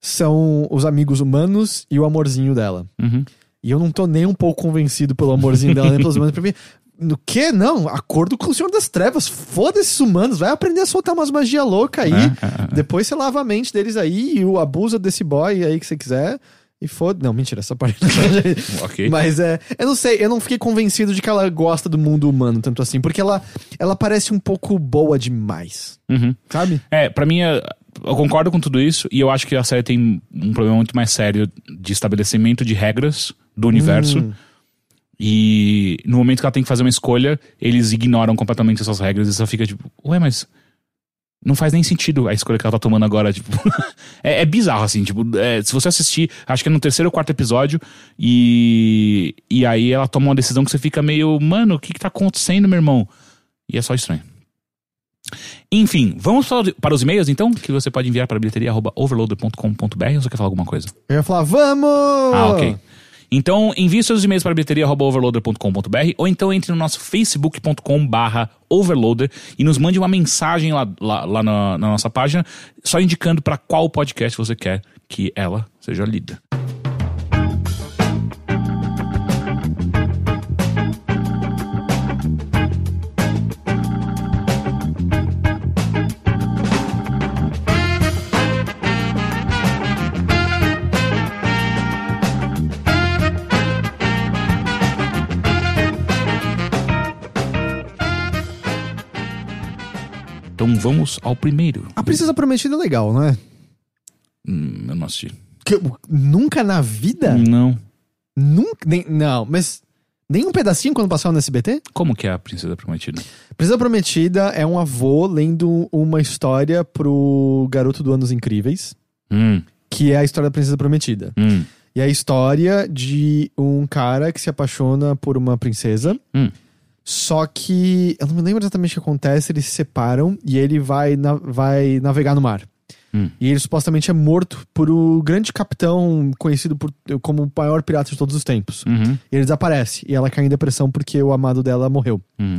são os amigos humanos e o amorzinho dela. Uhum. E eu não tô nem um pouco convencido pelo amorzinho dela, nem pelos humanos. Pra mim, no que? Não, acordo com o Senhor das Trevas. Foda esses humanos, vai aprender a soltar umas magia louca aí. É, é, é. Depois você lava a mente deles aí e o abusa desse boy aí que você quiser. E foda. Não, mentira, essa parte não. Ok. Mas é. Eu não sei, eu não fiquei convencido de que ela gosta do mundo humano tanto assim, porque ela, ela parece um pouco boa demais. Uhum. Sabe? É, pra mim, é- eu concordo com tudo isso e eu acho que a série tem um problema muito mais sério de estabelecimento de regras do universo. Hum. E no momento que ela tem que fazer uma escolha, eles ignoram completamente essas regras e só fica tipo, ué, mas não faz nem sentido a escolha que ela tá tomando agora, tipo. é, é bizarro, assim, tipo, é, se você assistir, acho que é no terceiro ou quarto episódio, e, e aí ela toma uma decisão que você fica meio, mano, o que que tá acontecendo, meu irmão? E é só estranho. Enfim, vamos para os e-mails então, que você pode enviar para bilheteria.overloader.com.br ou você quer falar alguma coisa? Eu ia falar, vamos! Ah, ok. Então, envie seus e-mails para bilheteria.overloader.com.br ou então entre no nosso facebook.com barra overloader e nos mande uma mensagem lá, lá, lá na, na nossa página, só indicando para qual podcast você quer que ela seja lida. Vamos ao primeiro. A Princesa Prometida é legal, não é? Hum, eu não assisti. Que- nunca na vida? Não. Nunca. nem- não, mas. Nem um pedacinho quando passava no SBT? Como que é a Princesa Prometida? Princesa Prometida é um avô lendo uma história pro garoto do Anos Incríveis, Hum, que é a história da Princesa Prometida. hum, E é a história de um cara que se apaixona por uma princesa. Hum. Só que eu não me lembro exatamente o que acontece, eles se separam e ele vai, na- vai navegar no mar. Hum. E ele supostamente é morto por o grande capitão conhecido por, como o maior pirata de todos os tempos. uhum, E ele desaparece e ela cai em depressão porque o amado dela morreu. hum.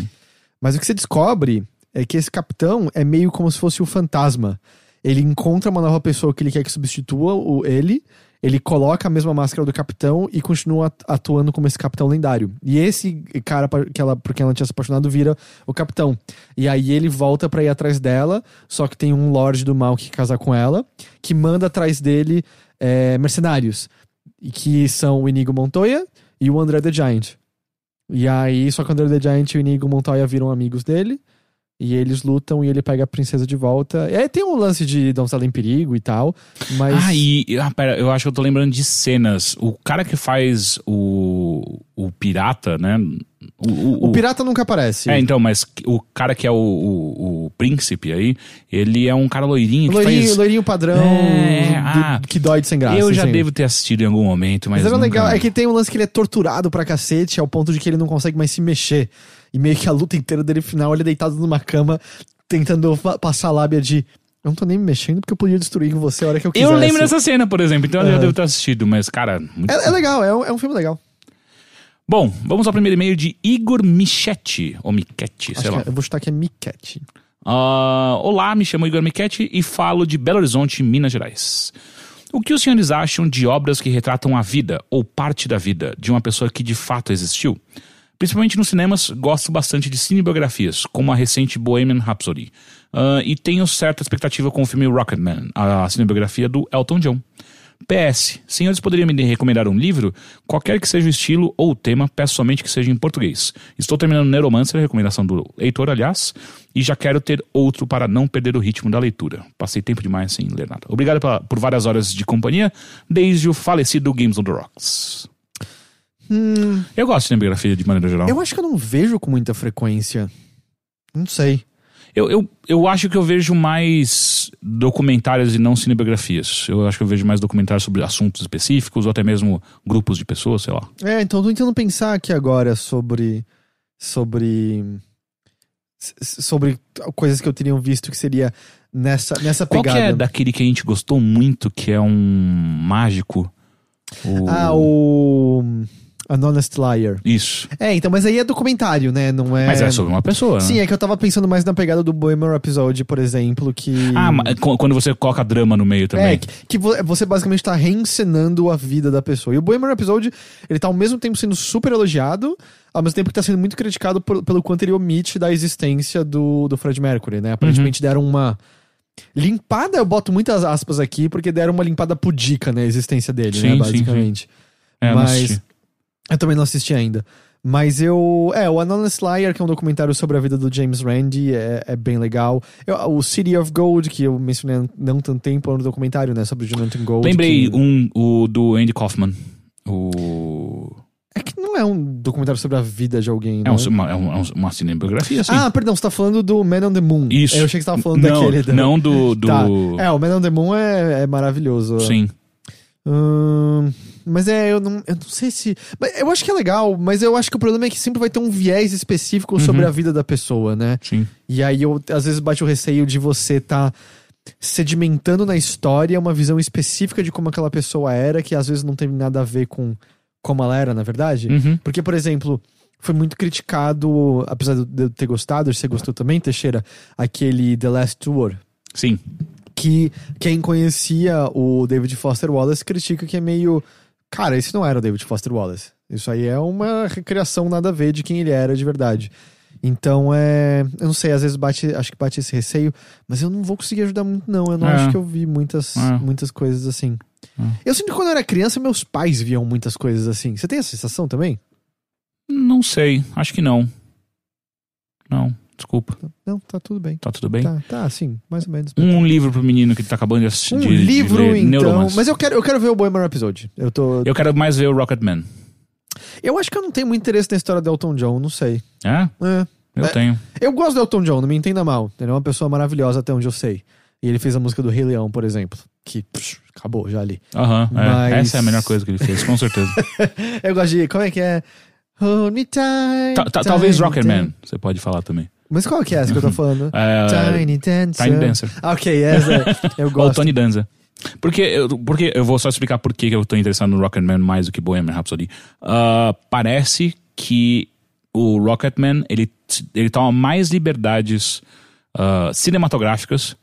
Mas o que você descobre é que esse capitão é meio como se fosse o fantasma. Ele encontra uma nova pessoa que ele quer que substitua o, ele, ele coloca a mesma máscara do capitão e continua at- atuando como esse capitão lendário. E esse cara que ela, por quem ela tinha se apaixonado vira o capitão. E aí ele volta pra ir atrás dela, só que tem um lorde do mal que casar com ela, que manda atrás dele é, mercenários. Que são o Inigo Montoya e o André the Giant. E aí, só que o André the Giant e o Inigo Montoya viram amigos dele. E eles lutam e ele pega a princesa de volta. Aí tem um lance de donzela em perigo e tal. Mas. Ah, e. Ah, pera, eu acho que eu tô lembrando de cenas. O cara que faz o. O pirata, né? O, o- O pirata nunca aparece. É, então, mas o cara que é o, o, príncipe aí, ele é um cara loirinho loirinho, faz. loirinho padrão É, do- ah. que dói de sem graça. eu já assim. devo ter assistido em algum momento, mas. Mas era nunca- legal, é que tem um lance que ele é torturado pra cacete, ao ponto de que ele não consegue mais se mexer. E meio que a luta inteira dele, final, ele é deitado numa cama, tentando passar a lábia de. Eu não tô nem me mexendo porque eu podia destruir com você a hora que eu quisesse. Eu lembro dessa cena, por exemplo, então eu já Aham. devo ter assistido, mas, cara. muito- É, é legal, é um, é um filme legal. Bom, vamos ao primeiro e-mail de Igor Michetti, ou Michetti, sei lá. é- eu vou chutar que é Miquete. Ah, olá, me chamo Igor Michetti e falo de Belo Horizonte, Minas Gerais. O que os senhores acham de obras que retratam a vida, ou parte da vida, de uma pessoa que de fato existiu? Principalmente nos cinemas, gosto bastante de cinebiografias, como a recente Bohemian Rhapsody. Ah, e tenho certa expectativa com o filme Rocketman, a cinebiografia do Elton John. PS, senhores poderiam me recomendar um livro? Qualquer que seja o estilo ou o tema, peço somente que seja em português. Estou terminando Neuromancer, recomendação do Heitor, aliás, e já quero ter outro para não perder o ritmo da leitura. Passei tempo demais sem ler nada. Obrigado pela- por várias horas de companhia, desde o falecido Games on the Rocks. Eu gosto de cinebiografia de maneira geral. Eu acho que eu não vejo com muita frequência. Não sei. Eu, eu, eu acho que eu vejo mais documentários e não cinebiografias. Eu acho que eu vejo mais documentários sobre assuntos específicos ou até mesmo grupos de pessoas, sei lá. É, então eu tô tentando pensar aqui agora sobre. Sobre. s- Sobre coisas que eu teria visto que seria nessa, nessa Qual que pegada. é daquele que a gente gostou muito, que é um mágico? O... Ah, o. An Honest Liar. Isso. É, então, mas aí é documentário, né? Não é. Mas é sobre uma pessoa, Sim, né? é que eu tava pensando mais na pegada do Bohemian Episode, por exemplo, que. Ah, quando você coloca drama no meio também. É, que, que vo- você basicamente tá reencenando a vida da pessoa. E o Bohemian Episode, ele tá ao mesmo tempo sendo super elogiado, ao mesmo tempo que tá sendo muito criticado por- pelo quanto ele omite da existência do, do Fred Mercury, né? Aparentemente Uhum. deram uma. Limpada, eu boto muitas aspas aqui, porque deram uma limpada pudica na existência dele, Sim, né? sim, Basicamente. É, eu não mas-. Eu também não assisti ainda. Mas eu. É, o Anonymous Liar, que é um documentário sobre a vida do James Randi, é, é bem legal. Eu- o City of Gold, que eu mencionei há não tanto tempo, é um documentário, né? Sobre o Jonathan Gold. Lembrei que- um, o do Andy Kaufman. O... É que não é um documentário sobre a vida de alguém, É, né? um- uma, é um- é um- uma cinebiografia, assim. Ah, perdão, você tá falando do Man on the Moon. Isso. Eu achei que você tava falando não, daquele. da- não do... do... Tá. É, o Man on the Moon é, é maravilhoso. Sim. Hum, mas é, eu não, eu não sei se. Eu acho que é legal, mas eu acho que o problema é que sempre vai ter um viés específico sobre Uhum. a vida da pessoa, né? Sim. E aí eu às vezes bate o receio de você tá sedimentando na história uma visão específica de como aquela pessoa era, que às vezes não tem nada a ver com como ela era, na verdade. Uhum. Porque, por exemplo, foi muito criticado, apesar de eu ter gostado, você gostou também, Teixeira, aquele The Last Tour. Sim. Que quem conhecia o David Foster Wallace critica que é meio. Cara, esse não era o David Foster Wallace. Isso aí é uma recriação nada a ver de quem ele era de verdade. Então é. Eu não sei, às vezes bate. Acho que bate esse receio, mas eu não vou conseguir ajudar muito, não. Eu não É. acho que eu vi muitas, É. muitas coisas assim. Eu sinto que quando eu era criança, meus pais viam muitas coisas assim. Você tem essa sensação também? Não sei. Acho que não. Não. Desculpa. Não, tá tudo bem. Tá tudo bem? Tá, tá, sim, mais ou menos. Um livro pro menino que tá acabando de assistir. Um de- de livro, ler então. Neuromance. Mas eu quero, eu quero ver o Bohemian Rhapsody. Eu tô. Eu quero mais ver o Rocketman. Eu acho que eu não tenho muito interesse na história do Elton John, não sei. É? É. Eu É. tenho. Eu gosto do Elton John, não me entenda mal. Ele é uma pessoa maravilhosa até onde eu sei. E ele fez a música do Rei Leão, por exemplo. Que psh, acabou já ali. Aham. é. Mas- Essa é a melhor coisa que ele fez, com certeza. Eu gosto de. Como é que é? Hold me tight. Ta- ta- talvez Rocketman, você pode falar também. Mas qual que é essa que eu tô falando? É, Tiny Dancer. Tiny Dancer. Ah, ok, essa eu Ou gosto. Tony Danza. Porque eu, porque eu vou só explicar por que eu tô interessado no Rocketman mais do que Bohemian Rhapsody. Ah, parece que o Rocketman, ele, ele toma mais liberdades ah, cinematográficas,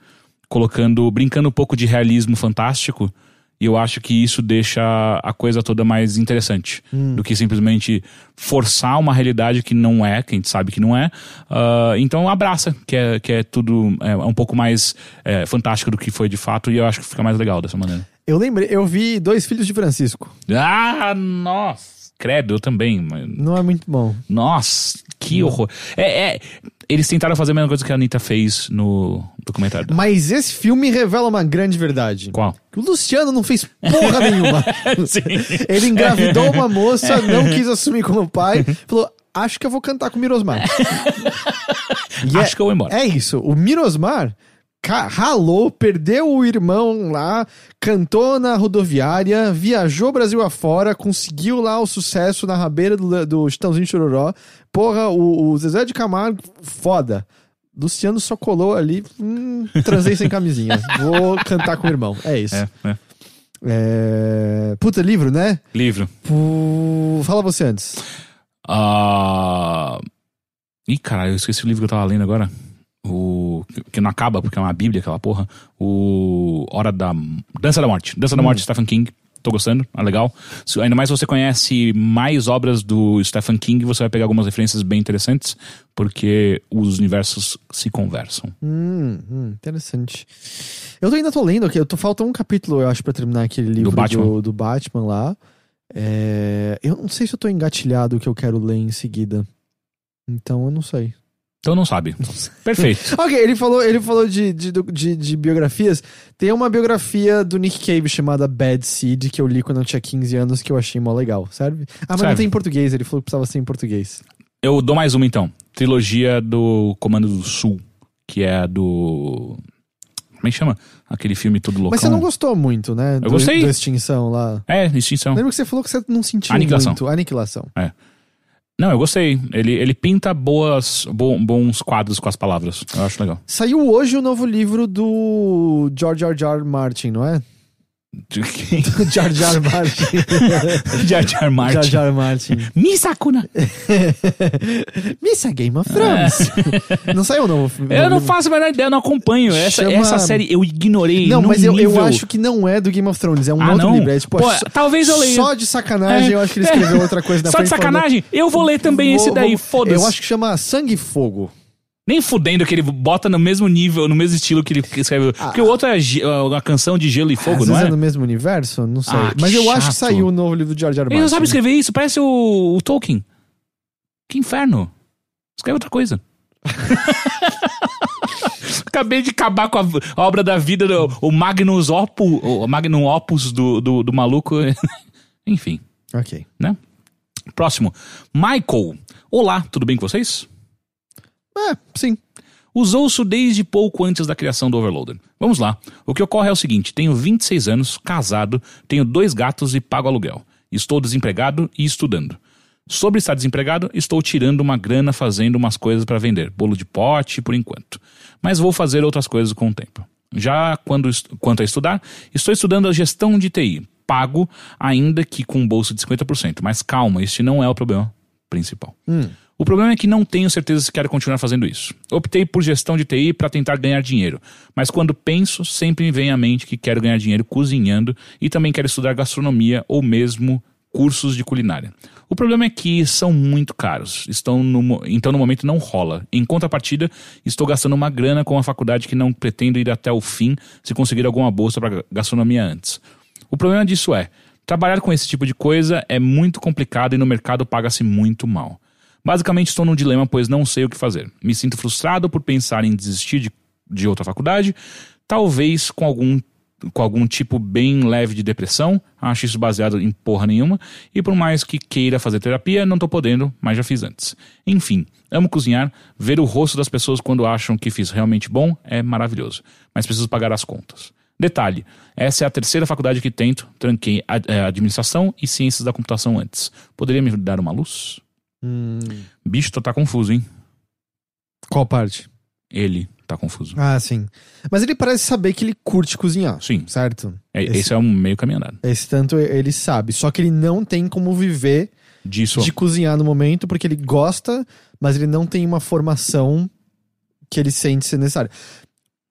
colocando, brincando um pouco de realismo fantástico, e eu acho que isso deixa a coisa toda mais interessante do que simplesmente forçar uma realidade que não é, que a gente sabe que não é. Ah, então abraça, que é, que é tudo é, um pouco mais é, fantástico do que foi de fato, e eu acho que fica mais legal dessa maneira. Eu lembrei, eu vi Dois Filhos de Francisco. Ah, nossa! Credo, eu também. Não é muito bom. Nossa, que horror. É, é, eles tentaram fazer a mesma coisa que a Anitta fez no documentário. dela. Mas esse filme revela uma grande verdade. Qual? Que o Luciano não fez porra nenhuma. Sim. Ele engravidou uma moça, não quis assumir como pai, falou: Acho que eu vou cantar com o Mirosmar. E é- Acho que eu vou embora. É isso. O Mirosmar ralou, perdeu o irmão lá, cantou na rodoviária, viajou Brasil afora, conseguiu lá o sucesso na rabeira do, do Chitãozinho Chororó. Porra, o, o Zezé de Camargo, foda. Luciano só colou ali, hum, transei sem camisinha. Vou cantar com o irmão. É isso. É, é. É... Puta, livro, né? Livro. Pu- Fala você antes. Ah. Ih, caralho, eu esqueci o livro que eu tava lendo agora. O. Que não acaba, porque é uma bíblia aquela porra. O. Hora da. Dança da Morte. Dança da Morte, Stephen King. Tô gostando, é legal. Se- Ainda mais se você conhece mais obras do Stephen King, você vai pegar algumas referências bem interessantes, porque os universos se conversam. Hum, hum, interessante. Eu ainda tô lendo aqui, eu tô falta um capítulo, eu acho, pra terminar aquele livro do Batman? do, Batman lá. É, eu não sei se eu tô engatilhado o que eu quero ler em seguida. Então eu não sei. Então não sabe. Perfeito. Ok, ele falou, ele falou de, de, de, de biografias. Tem uma biografia do Nick Cave chamada Bad Seed, que eu li quando eu tinha 15 anos, que eu achei mó legal, serve? Ah, mas não Serve. tem em português, ele falou que precisava ser em português. Eu dou mais uma então. Trilogia do Comando do Sul, que é a do. Como é que chama? Aquele filme todo loucão. Mas você não gostou muito, né? do, gostei. Do Extinção lá. É, extinção. Lembra que você falou que você não sentiu Aniquilação. muito. Aniquilação. Não, eu gostei. Ele, ele pinta boas, bo- bons quadros com as palavras. Eu acho legal. Saiu hoje o novo livro do George R. R. Martin, não é? Jar Jar Martin. Jar Jar Martin. Jar Jar Martin. Misakuna. Missa Game of Thrones. Não saiu o novo filme? É. Eu não faço a menor ideia, eu não acompanho. Essa, Chama- essa série eu ignorei. Não, mas eu, eu nível- acho que não é do Game of Thrones, é um Ah, outro não? livro. É, tipo, Pô, só- talvez eu leia. Só de sacanagem, É. eu acho que ele escreveu outra coisa na Só de frente falando- sacanagem? Eu vou ler também esse Vou- daí, vou- foda-se. Eu acho que chama Sangue e Fogo. Nem fudendo que ele bota no mesmo nível, no mesmo estilo que ele escreve. Porque o outro é ge- a canção de gelo e fogo, Às não vezes é? é no mesmo universo? Não sei. Ah, Mas eu acho que chato. saiu o novo livro do George R. R. Ele não sabe Martin. escrever isso, parece o, o Tolkien. Que inferno. Escreve outra coisa. Acabei de acabar com a, a obra da vida, do, o Magnus Opus, o Magnum Opus do, do, do maluco. Enfim, Ok. né? Próximo. Michael. Olá, tudo bem com vocês? É, sim. Usou-se desde pouco antes da criação do Overloader. Vamos lá. O que ocorre é o seguinte: tenho 26 anos, casado, tenho dois gatos e pago aluguel. Estou desempregado e estudando. Sobre estar desempregado, estou tirando uma grana fazendo umas coisas para vender, bolo de pote por enquanto. Mas vou fazer outras coisas com o tempo. Já quando, quanto a estudar, estou estudando a gestão de TI. Pago, ainda que com bolsa de 50%. Mas calma, este não é o problema principal. O problema é que não tenho certeza se quero continuar fazendo isso. Optei por gestão de TI para tentar ganhar dinheiro, mas quando penso, sempre me vem à mente que quero ganhar dinheiro cozinhando e também quero estudar gastronomia ou mesmo cursos de culinária. O problema é que são muito caros, estão no então no momento não rola. Em contrapartida, estou gastando uma grana com a faculdade que não pretendo ir até o fim se conseguir alguma bolsa para gastronomia antes. O problema disso é, trabalhar com esse tipo de coisa é muito complicado e no mercado paga-se muito mal. Basicamente, estou num dilema, pois não sei o que fazer. Me sinto frustrado por pensar em desistir de, de outra faculdade, talvez com algum com algum tipo bem leve de depressão, acho isso baseado em porra nenhuma, e por mais que queira fazer terapia, não tô podendo, mas já fiz antes. Enfim, amo cozinhar, ver o rosto das pessoas quando acham que fiz realmente bom é maravilhoso, mas preciso pagar as contas. Detalhe, essa é a terceira faculdade que tento, tranquei eh, administração e ciências da computação antes. Poderia me dar uma luz? Hum, Bicho, tu tá confuso, hein? qual parte? Ele tá confuso. Ah, sim. Mas ele parece saber que ele curte cozinhar, Sim, certo? é, Esse- esse é um meio caminho andado. Esse tanto ele sabe. Só que ele não tem como viver Disso, de cozinhar no momento, porque ele gosta, mas ele não tem uma formação que ele sente ser necessária.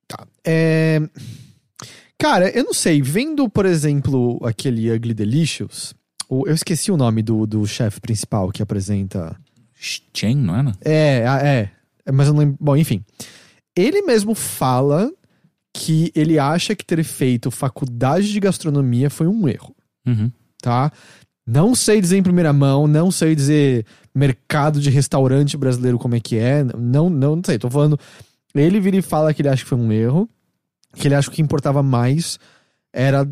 Tá. É... Cara, eu não sei. Vendo, por exemplo, aquele Ugly Delicious, o- eu esqueci o nome do, do chefe principal que apresenta. Chen, não é? Né? É, é. É, Mas eu não lembro. Bom, enfim. Ele mesmo fala que ele acha que ter feito faculdade de gastronomia foi um erro Uhum. tá? Não sei dizer em primeira mão, não sei dizer mercado de restaurante brasileiro como é que é, não, não, não sei, tô falando. Ele vira e fala que ele acha que foi um erro, que ele acha que o que importava mais era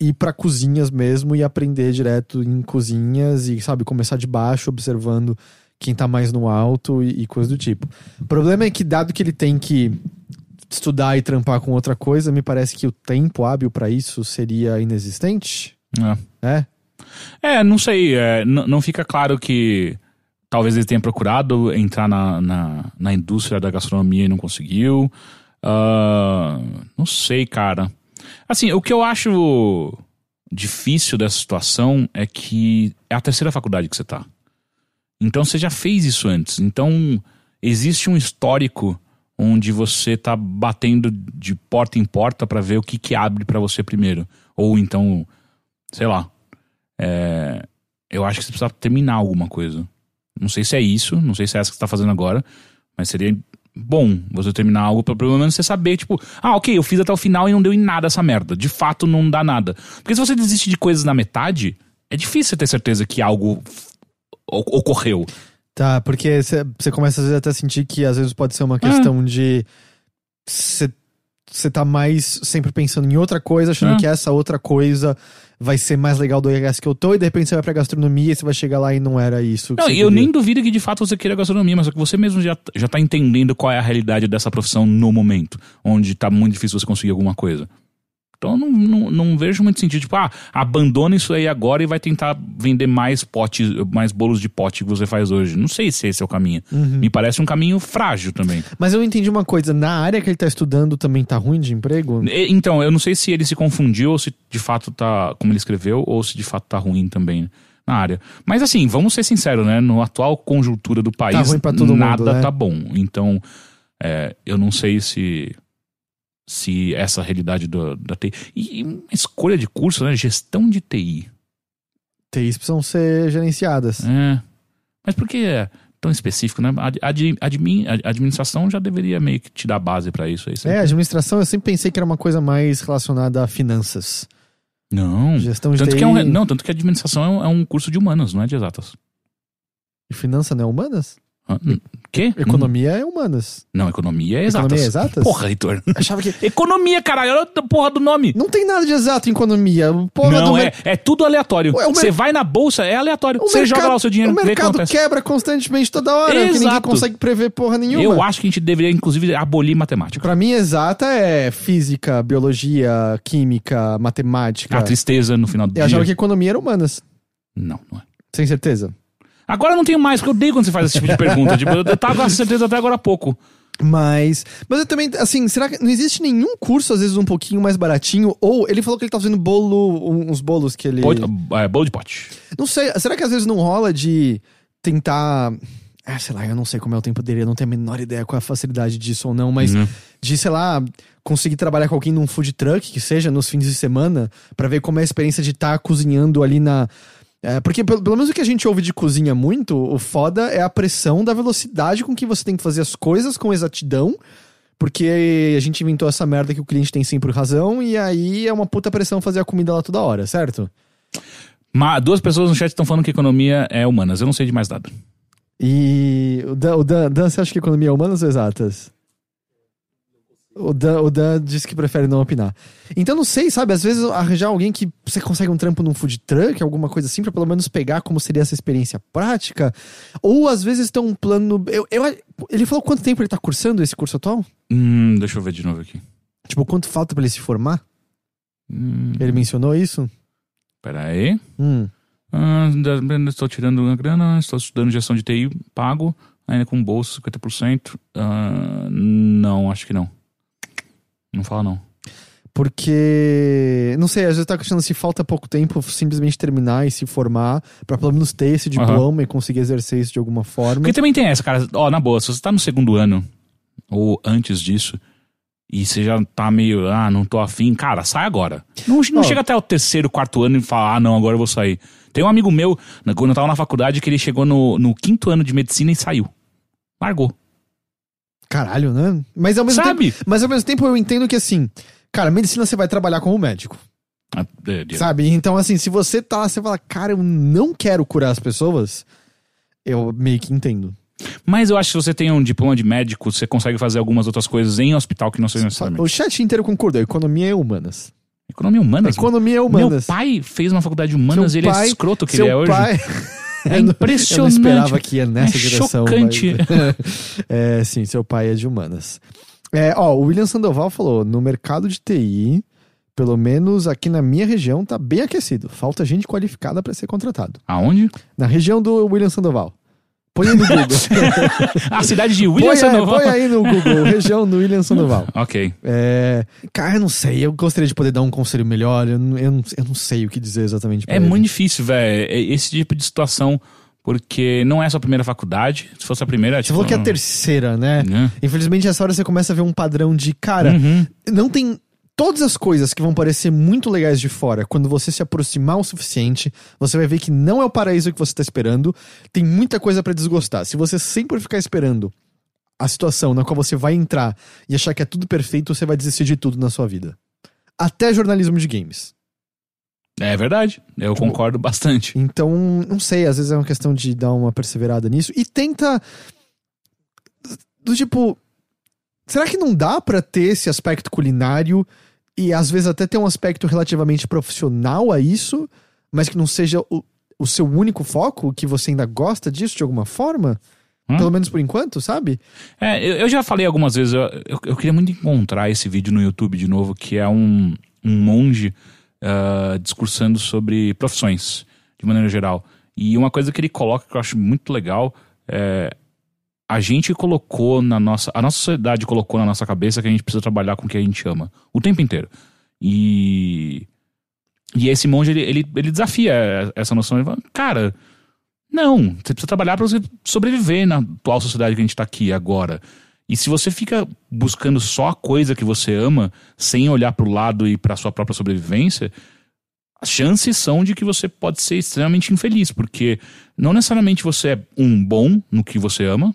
ir pra cozinhas mesmo e aprender direto em cozinhas e, sabe, começar de baixo, observando quem tá mais no alto e, e coisa do tipo. O problema é que, dado que ele tem que estudar e trampar com outra coisa, me parece que o tempo hábil pra isso seria inexistente. É. É? É, não sei. é, não fica claro que talvez ele tenha procurado entrar na, na, na indústria da gastronomia e não conseguiu. Ah, não sei, cara. Assim, o que eu acho difícil dessa situação é que é a terceira faculdade que você tá. Então você já fez isso antes. Então existe um histórico onde você tá batendo de porta em porta pra ver o que que abre pra você primeiro. Ou então, sei lá, é, eu acho que você precisa terminar alguma coisa. Não sei se é isso, não sei se é essa que você tá fazendo agora, mas seria bom você terminar algo pra pelo menos você saber, tipo, ah, ok, eu fiz até o final e não deu em nada essa merda. De fato, não dá nada. Porque se você desiste de coisas na metade, é difícil você ter certeza que algo ocorreu. Tá, porque você começa às vezes até a sentir que às vezes pode ser uma questão de você tá mais sempre pensando em outra coisa, achando É. que essa outra coisa vai ser mais legal do que essa que eu tô, e de repente você vai pra gastronomia e você vai chegar lá e não era isso. Não, você e eu queria. nem duvido que de fato você queira gastronomia, mas só que você mesmo já, já tá entendendo qual é a realidade dessa profissão no momento, onde tá muito difícil você conseguir alguma coisa. Então eu não, não, não vejo muito sentido, tipo, ah, abandona isso aí agora e vai tentar vender mais potes, mais bolos de pote que você faz hoje. Não sei se esse é o caminho. Uhum. Me parece um caminho frágil também. Mas eu entendi uma coisa, na área que ele tá estudando também tá ruim de emprego? E- Então, eu não sei se ele se confundiu ou se de fato tá, como ele escreveu, ou se de fato tá ruim também na área. Mas assim, vamos ser sinceros, né? No atual conjuntura do país, Tá ruim pra todo mundo, nada né? tá bom. Então, é, eu não sei se se essa realidade do, da TI. E uma escolha de curso, né? Gestão de TI. TIs precisam ser gerenciadas. É. Mas por que é tão específico, né? Ad, ad- admin- ad- administração já deveria meio que te dar base pra isso aí. É, administração eu sempre pensei que era uma coisa mais relacionada a finanças. Não. Gestão de Tanto TI que é um, não, tanto que a administração é um, é um curso de humanas, não é de exatas. e finança não é humanas? Quê? Economia é humanas. Não, economia é exatas. Economia é exatas? Porra, Heitor. Achava que. economia, caralho, olha a porra do nome. Não tem nada de exato em economia. Porra não, do é, é tudo aleatório. O mer- Você vai na bolsa, é aleatório. Você mercado- joga lá o seu dinheiro, O mercado quebra constantemente toda hora, que ninguém Exato. consegue prever porra nenhuma. Eu acho que a gente deveria, inclusive, abolir matemática. Pra mim, exata é física, biologia, química, matemática. A tristeza no final do Eu achava que dia. economia era humanas. Não, não é. Sem certeza. Agora eu não tenho mais, porque eu odeio quando você faz esse tipo de pergunta. tipo, eu tava com essa certeza até agora há pouco. Mas. Mas eu também, assim, será que não existe nenhum curso, às vezes, um pouquinho mais baratinho? Ou ele falou que ele tá fazendo bolo, uns bolos que ele. Pode- é, bolo de pote. Não sei, será que às vezes não rola de tentar. Ah, sei lá, eu não sei como é o tempo dele, eu não tenho a menor ideia qual é a facilidade disso ou não, mas Uhum. de, sei lá, conseguir trabalhar com alguém num food truck, que seja nos fins de semana, pra ver como é a experiência de estar cozinhando ali na. É, porque pelo, pelo menos o que a gente ouve de cozinha muito, o foda é a pressão da velocidade com que você tem que fazer as coisas com exatidão. Porque a gente inventou essa merda que o cliente tem sempre razão, e aí é uma puta pressão fazer a comida lá toda hora, certo? Mas duas pessoas no chat estão falando que economia é humanas. Eu não sei de mais nada. E o Dan, o Dan, Dan, você acha que economia é humanas ou exatas? O Dan, o Dan disse que prefere não opinar. Então não sei, sabe? Às vezes arranjar alguém que você consegue um trampo num food truck, alguma coisa assim, pra pelo menos pegar como seria essa experiência prática. Ou às vezes tem um plano. Eu, eu, ele falou quanto tempo ele tá cursando esse curso atual? Hum, deixa eu ver de novo aqui. Tipo, quanto falta pra ele se formar? Hum, Ele mencionou isso? pera aí. Hum. Ah, estou tirando uma grana, estou estudando gestão de TI, pago, ainda com bolsa 50%. Ah, não, acho que não. Não fala não. Porque, não sei, às vezes tá questionando se falta pouco tempo simplesmente terminar e se formar, pra pelo menos ter esse diploma e conseguir exercer isso de alguma forma. Porque também tem essa, cara. Ó, na boa, se você tá no segundo ano, ou antes disso, e você já tá meio, ah, não tô afim, cara, sai agora. Não, não Ó. chega até o terceiro, quarto ano e fala, ah, não, agora eu vou sair. Tem um amigo meu, quando eu tava na faculdade, que ele chegou no, no quinto ano de medicina e saiu. Largou. Caralho, né? Mas ao mesmo Sabe? tempo, mas ao mesmo tempo eu entendo que assim, cara, medicina você vai trabalhar como médico, Ah, é, de- sabe? Então assim, se você tá lá, você fala, cara, eu não quero curar as pessoas, eu meio que entendo. Mas eu acho que se você tem um diploma de médico, você consegue fazer algumas outras coisas em hospital que não sejam necessariamente. O chat inteiro concordou, economia é humanas. Economia humanas. Economia é Meu humanas. pai fez uma faculdade de humanas Seu e ele pai- é escroto que ele é hoje. pai... É Eu não- impressionante. Eu não esperava que ia nessa É direção. chocante. mas- é, sim, seu pai é de humanas. É, ó, o William Sandoval falou: no mercado de TI, pelo menos aqui na minha região, tá bem aquecido. Falta gente qualificada para ser contratado. Aonde? Na região do William Sandoval. Põe aí no Google. A cidade de põe, William aí, Sandoval. põe aí no Google, região do William Sandoval. Ok. É, cara, eu não sei. Eu gostaria de poder dar um conselho melhor. Eu, não- eu, não, eu não sei o que dizer exatamente. É ele. muito difícil, velho. é Esse tipo de situação, porque não é sua primeira faculdade. Se fosse a primeira, Você tipo, falou que é a terceira, né? né? Infelizmente, essa hora você começa a ver um padrão de, cara, Uhum. não tem. Todas as coisas que vão parecer muito legais de fora, quando você se aproximar o suficiente, você vai ver que não é o paraíso que você tá esperando. Tem muita coisa pra desgostar. Se você sempre ficar esperando a situação na qual você vai entrar e achar que é tudo perfeito, você vai desistir de tudo na sua vida. Até jornalismo de games. É verdade. Eu Tipo, concordo bastante. Então, não sei, às vezes é uma questão de dar uma perseverada nisso. E tenta. Do tipo. Será que não dá pra ter esse aspecto culinário e às vezes até ter um aspecto relativamente profissional a isso, mas que não seja o, o seu único foco? Que você ainda gosta disso de alguma forma? Hum? Pelo menos por enquanto, sabe? É, eu, eu já falei algumas vezes, eu, eu, eu queria muito encontrar esse vídeo no YouTube de novo, que é um, um monge ah, discursando sobre profissões, de maneira geral. E uma coisa que ele coloca que eu acho muito legal é. A gente colocou na nossa. A nossa sociedade colocou na nossa cabeça que a gente precisa trabalhar com o que a gente ama. O tempo inteiro. E. E esse monge, ele, ele, ele desafia essa noção. Ele fala, cara, não, você precisa trabalhar para você sobreviver na atual sociedade que a gente tá aqui agora. E se você fica buscando só a coisa que você ama, sem olhar pro lado e pra sua própria sobrevivência, as chances são de que você pode ser extremamente infeliz, porque não necessariamente você é um bom no que você ama.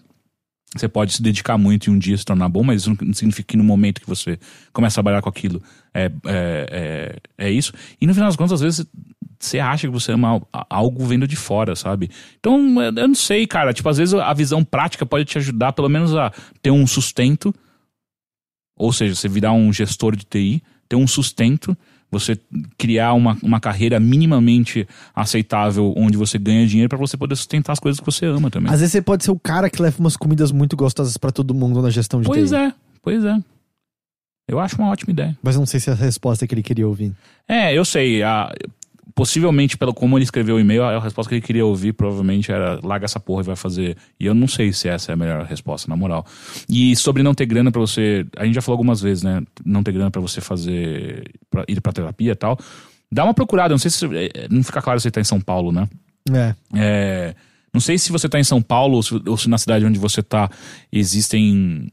Você pode se dedicar muito e um dia se tornar bom, mas isso não significa que no momento que você começa a trabalhar com aquilo é, é, é, é isso. E no final das contas, às vezes, você acha que você ama al- algo vendo de fora, sabe? Então, eu eu não sei, cara. Tipo, às vezes a visão prática pode te ajudar, pelo menos, a ter um sustento. Ou seja, você virar um gestor de TI, ter um sustento, você criar uma, uma carreira minimamente aceitável onde você ganha dinheiro pra você poder sustentar as coisas que você ama também. Às vezes você pode ser o cara que leva umas comidas muito gostosas pra todo mundo na gestão de Pois TI. é, pois é. Eu acho uma ótima ideia. Mas não sei se é a resposta que ele queria ouvir. É, eu sei. a- possivelmente, pelo como ele escreveu o e-mail, a resposta que ele queria ouvir provavelmente era larga essa porra e vai fazer. E eu não sei se essa é a melhor resposta, na moral. E sobre não ter grana pra você. A gente já falou algumas vezes, né? Não ter grana pra você fazer. Pra ir pra terapia e tal. Dá uma procurada, não sei se. é, Não fica claro se você tá em São Paulo, né? É. É, não sei se você está em São Paulo ou se, ou se na cidade onde você está existem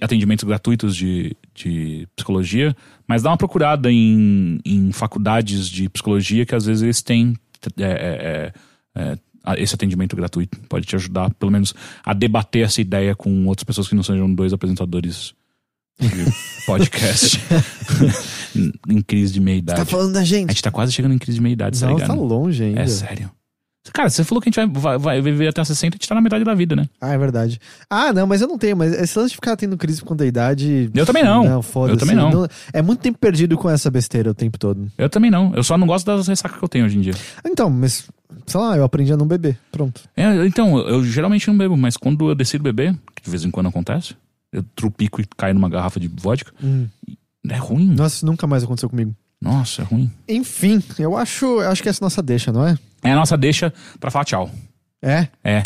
atendimentos gratuitos de, de psicologia, mas dá uma procurada em, em faculdades de psicologia que às vezes eles têm é, é, é, é, esse atendimento gratuito. Pode te ajudar, pelo menos, a debater essa ideia com outras pessoas que não sejam dois apresentadores de podcast em crise de meia idade. Tá falando da A gente. gente tá quase chegando em crise de meia idade, tá Não, ligado? tá longe ainda. É sério. Cara, você falou que a gente vai, vai, vai viver até 60 e a gente tá na metade da vida, né? Ah, é verdade. Ah, não, mas eu não tenho. Mas esse lance de ficar tendo crise por conta da idade. Eu também não. Não, foda-se. Eu também não. É muito tempo perdido com essa besteira o tempo todo. Eu também não. Eu só não gosto das ressacas que eu tenho hoje em dia. Então, mas. Sei lá, eu aprendi a não beber. Pronto. É, então, eu geralmente não bebo, mas quando eu decido beber, que de vez em quando acontece, eu trupico e caio numa garrafa de vodka. Hum. É ruim. Nossa, isso nunca mais aconteceu comigo. Nossa, é ruim. Enfim, eu acho, eu acho que essa é nossa deixa, não é? É a nossa deixa pra falar tchau. É. É.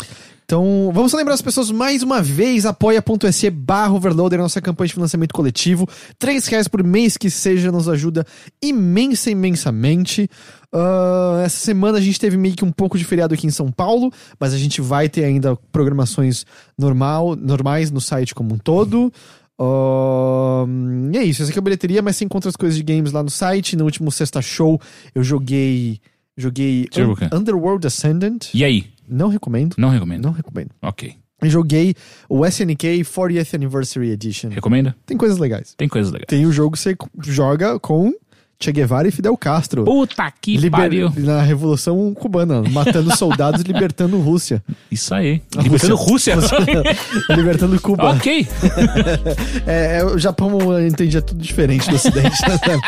Então, vamos lembrar as pessoas mais uma vez, apoia.se barra overloader, nossa campanha de financiamento coletivo. Três reais por mês que seja nos ajuda imensa, imensamente. Uh, essa semana a gente teve meio que um pouco de feriado aqui em São Paulo, mas a gente vai ter ainda programações normal, normais no site como um todo. Uh, e é isso, essa aqui é a bilheteria, mas você encontra as coisas de games lá no site. No último sexta show eu joguei. Joguei quê? Underworld Ascendant. E aí? Não recomendo. Não recomendo. Não recomendo. Ok. Eu joguei o SNK 40th Anniversary Edition. Recomenda? Tem coisas legais. Tem coisas legais. Tem o jogo que você joga com Che Guevara e Fidel Castro. Puta que Liber- pariu. Na Revolução Cubana, matando soldados e libertando Rússia. Isso aí. A Libertando Rússia. libertando Cuba. ok. É, é, o Japão entendia tudo diferente do Ocidente. né?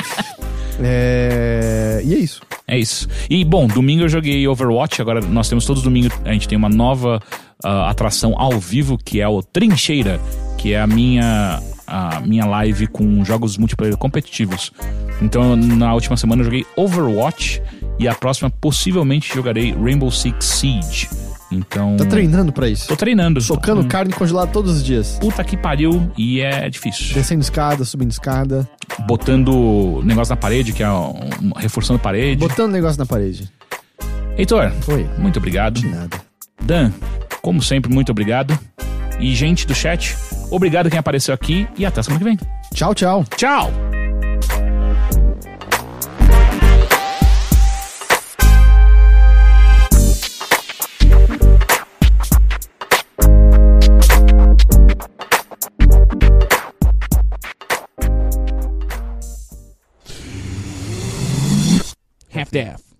é, e é isso. É isso. E, bom, domingo eu joguei Overwatch. Agora nós temos todos os domingos. A gente tem uma nova ah, atração ao vivo, que é o Trincheira, que é a minha, a minha live com jogos multiplayer competitivos. Então, na última semana eu joguei Overwatch. E a próxima, possivelmente, jogarei Rainbow Six Siege. Então. Tá treinando pra isso. Tô treinando. Socando carne congelada todos os dias. Puta que pariu. E é difícil. Descendo escada, subindo escada. Botando negócio na parede, que é um, reforçando a parede. Botando negócio na parede. Heitor, Oi. muito obrigado. Nada. Dan, como sempre, muito obrigado. E gente do chat, obrigado quem apareceu aqui e até semana que vem. Tchau, tchau. Tchau! half-daff.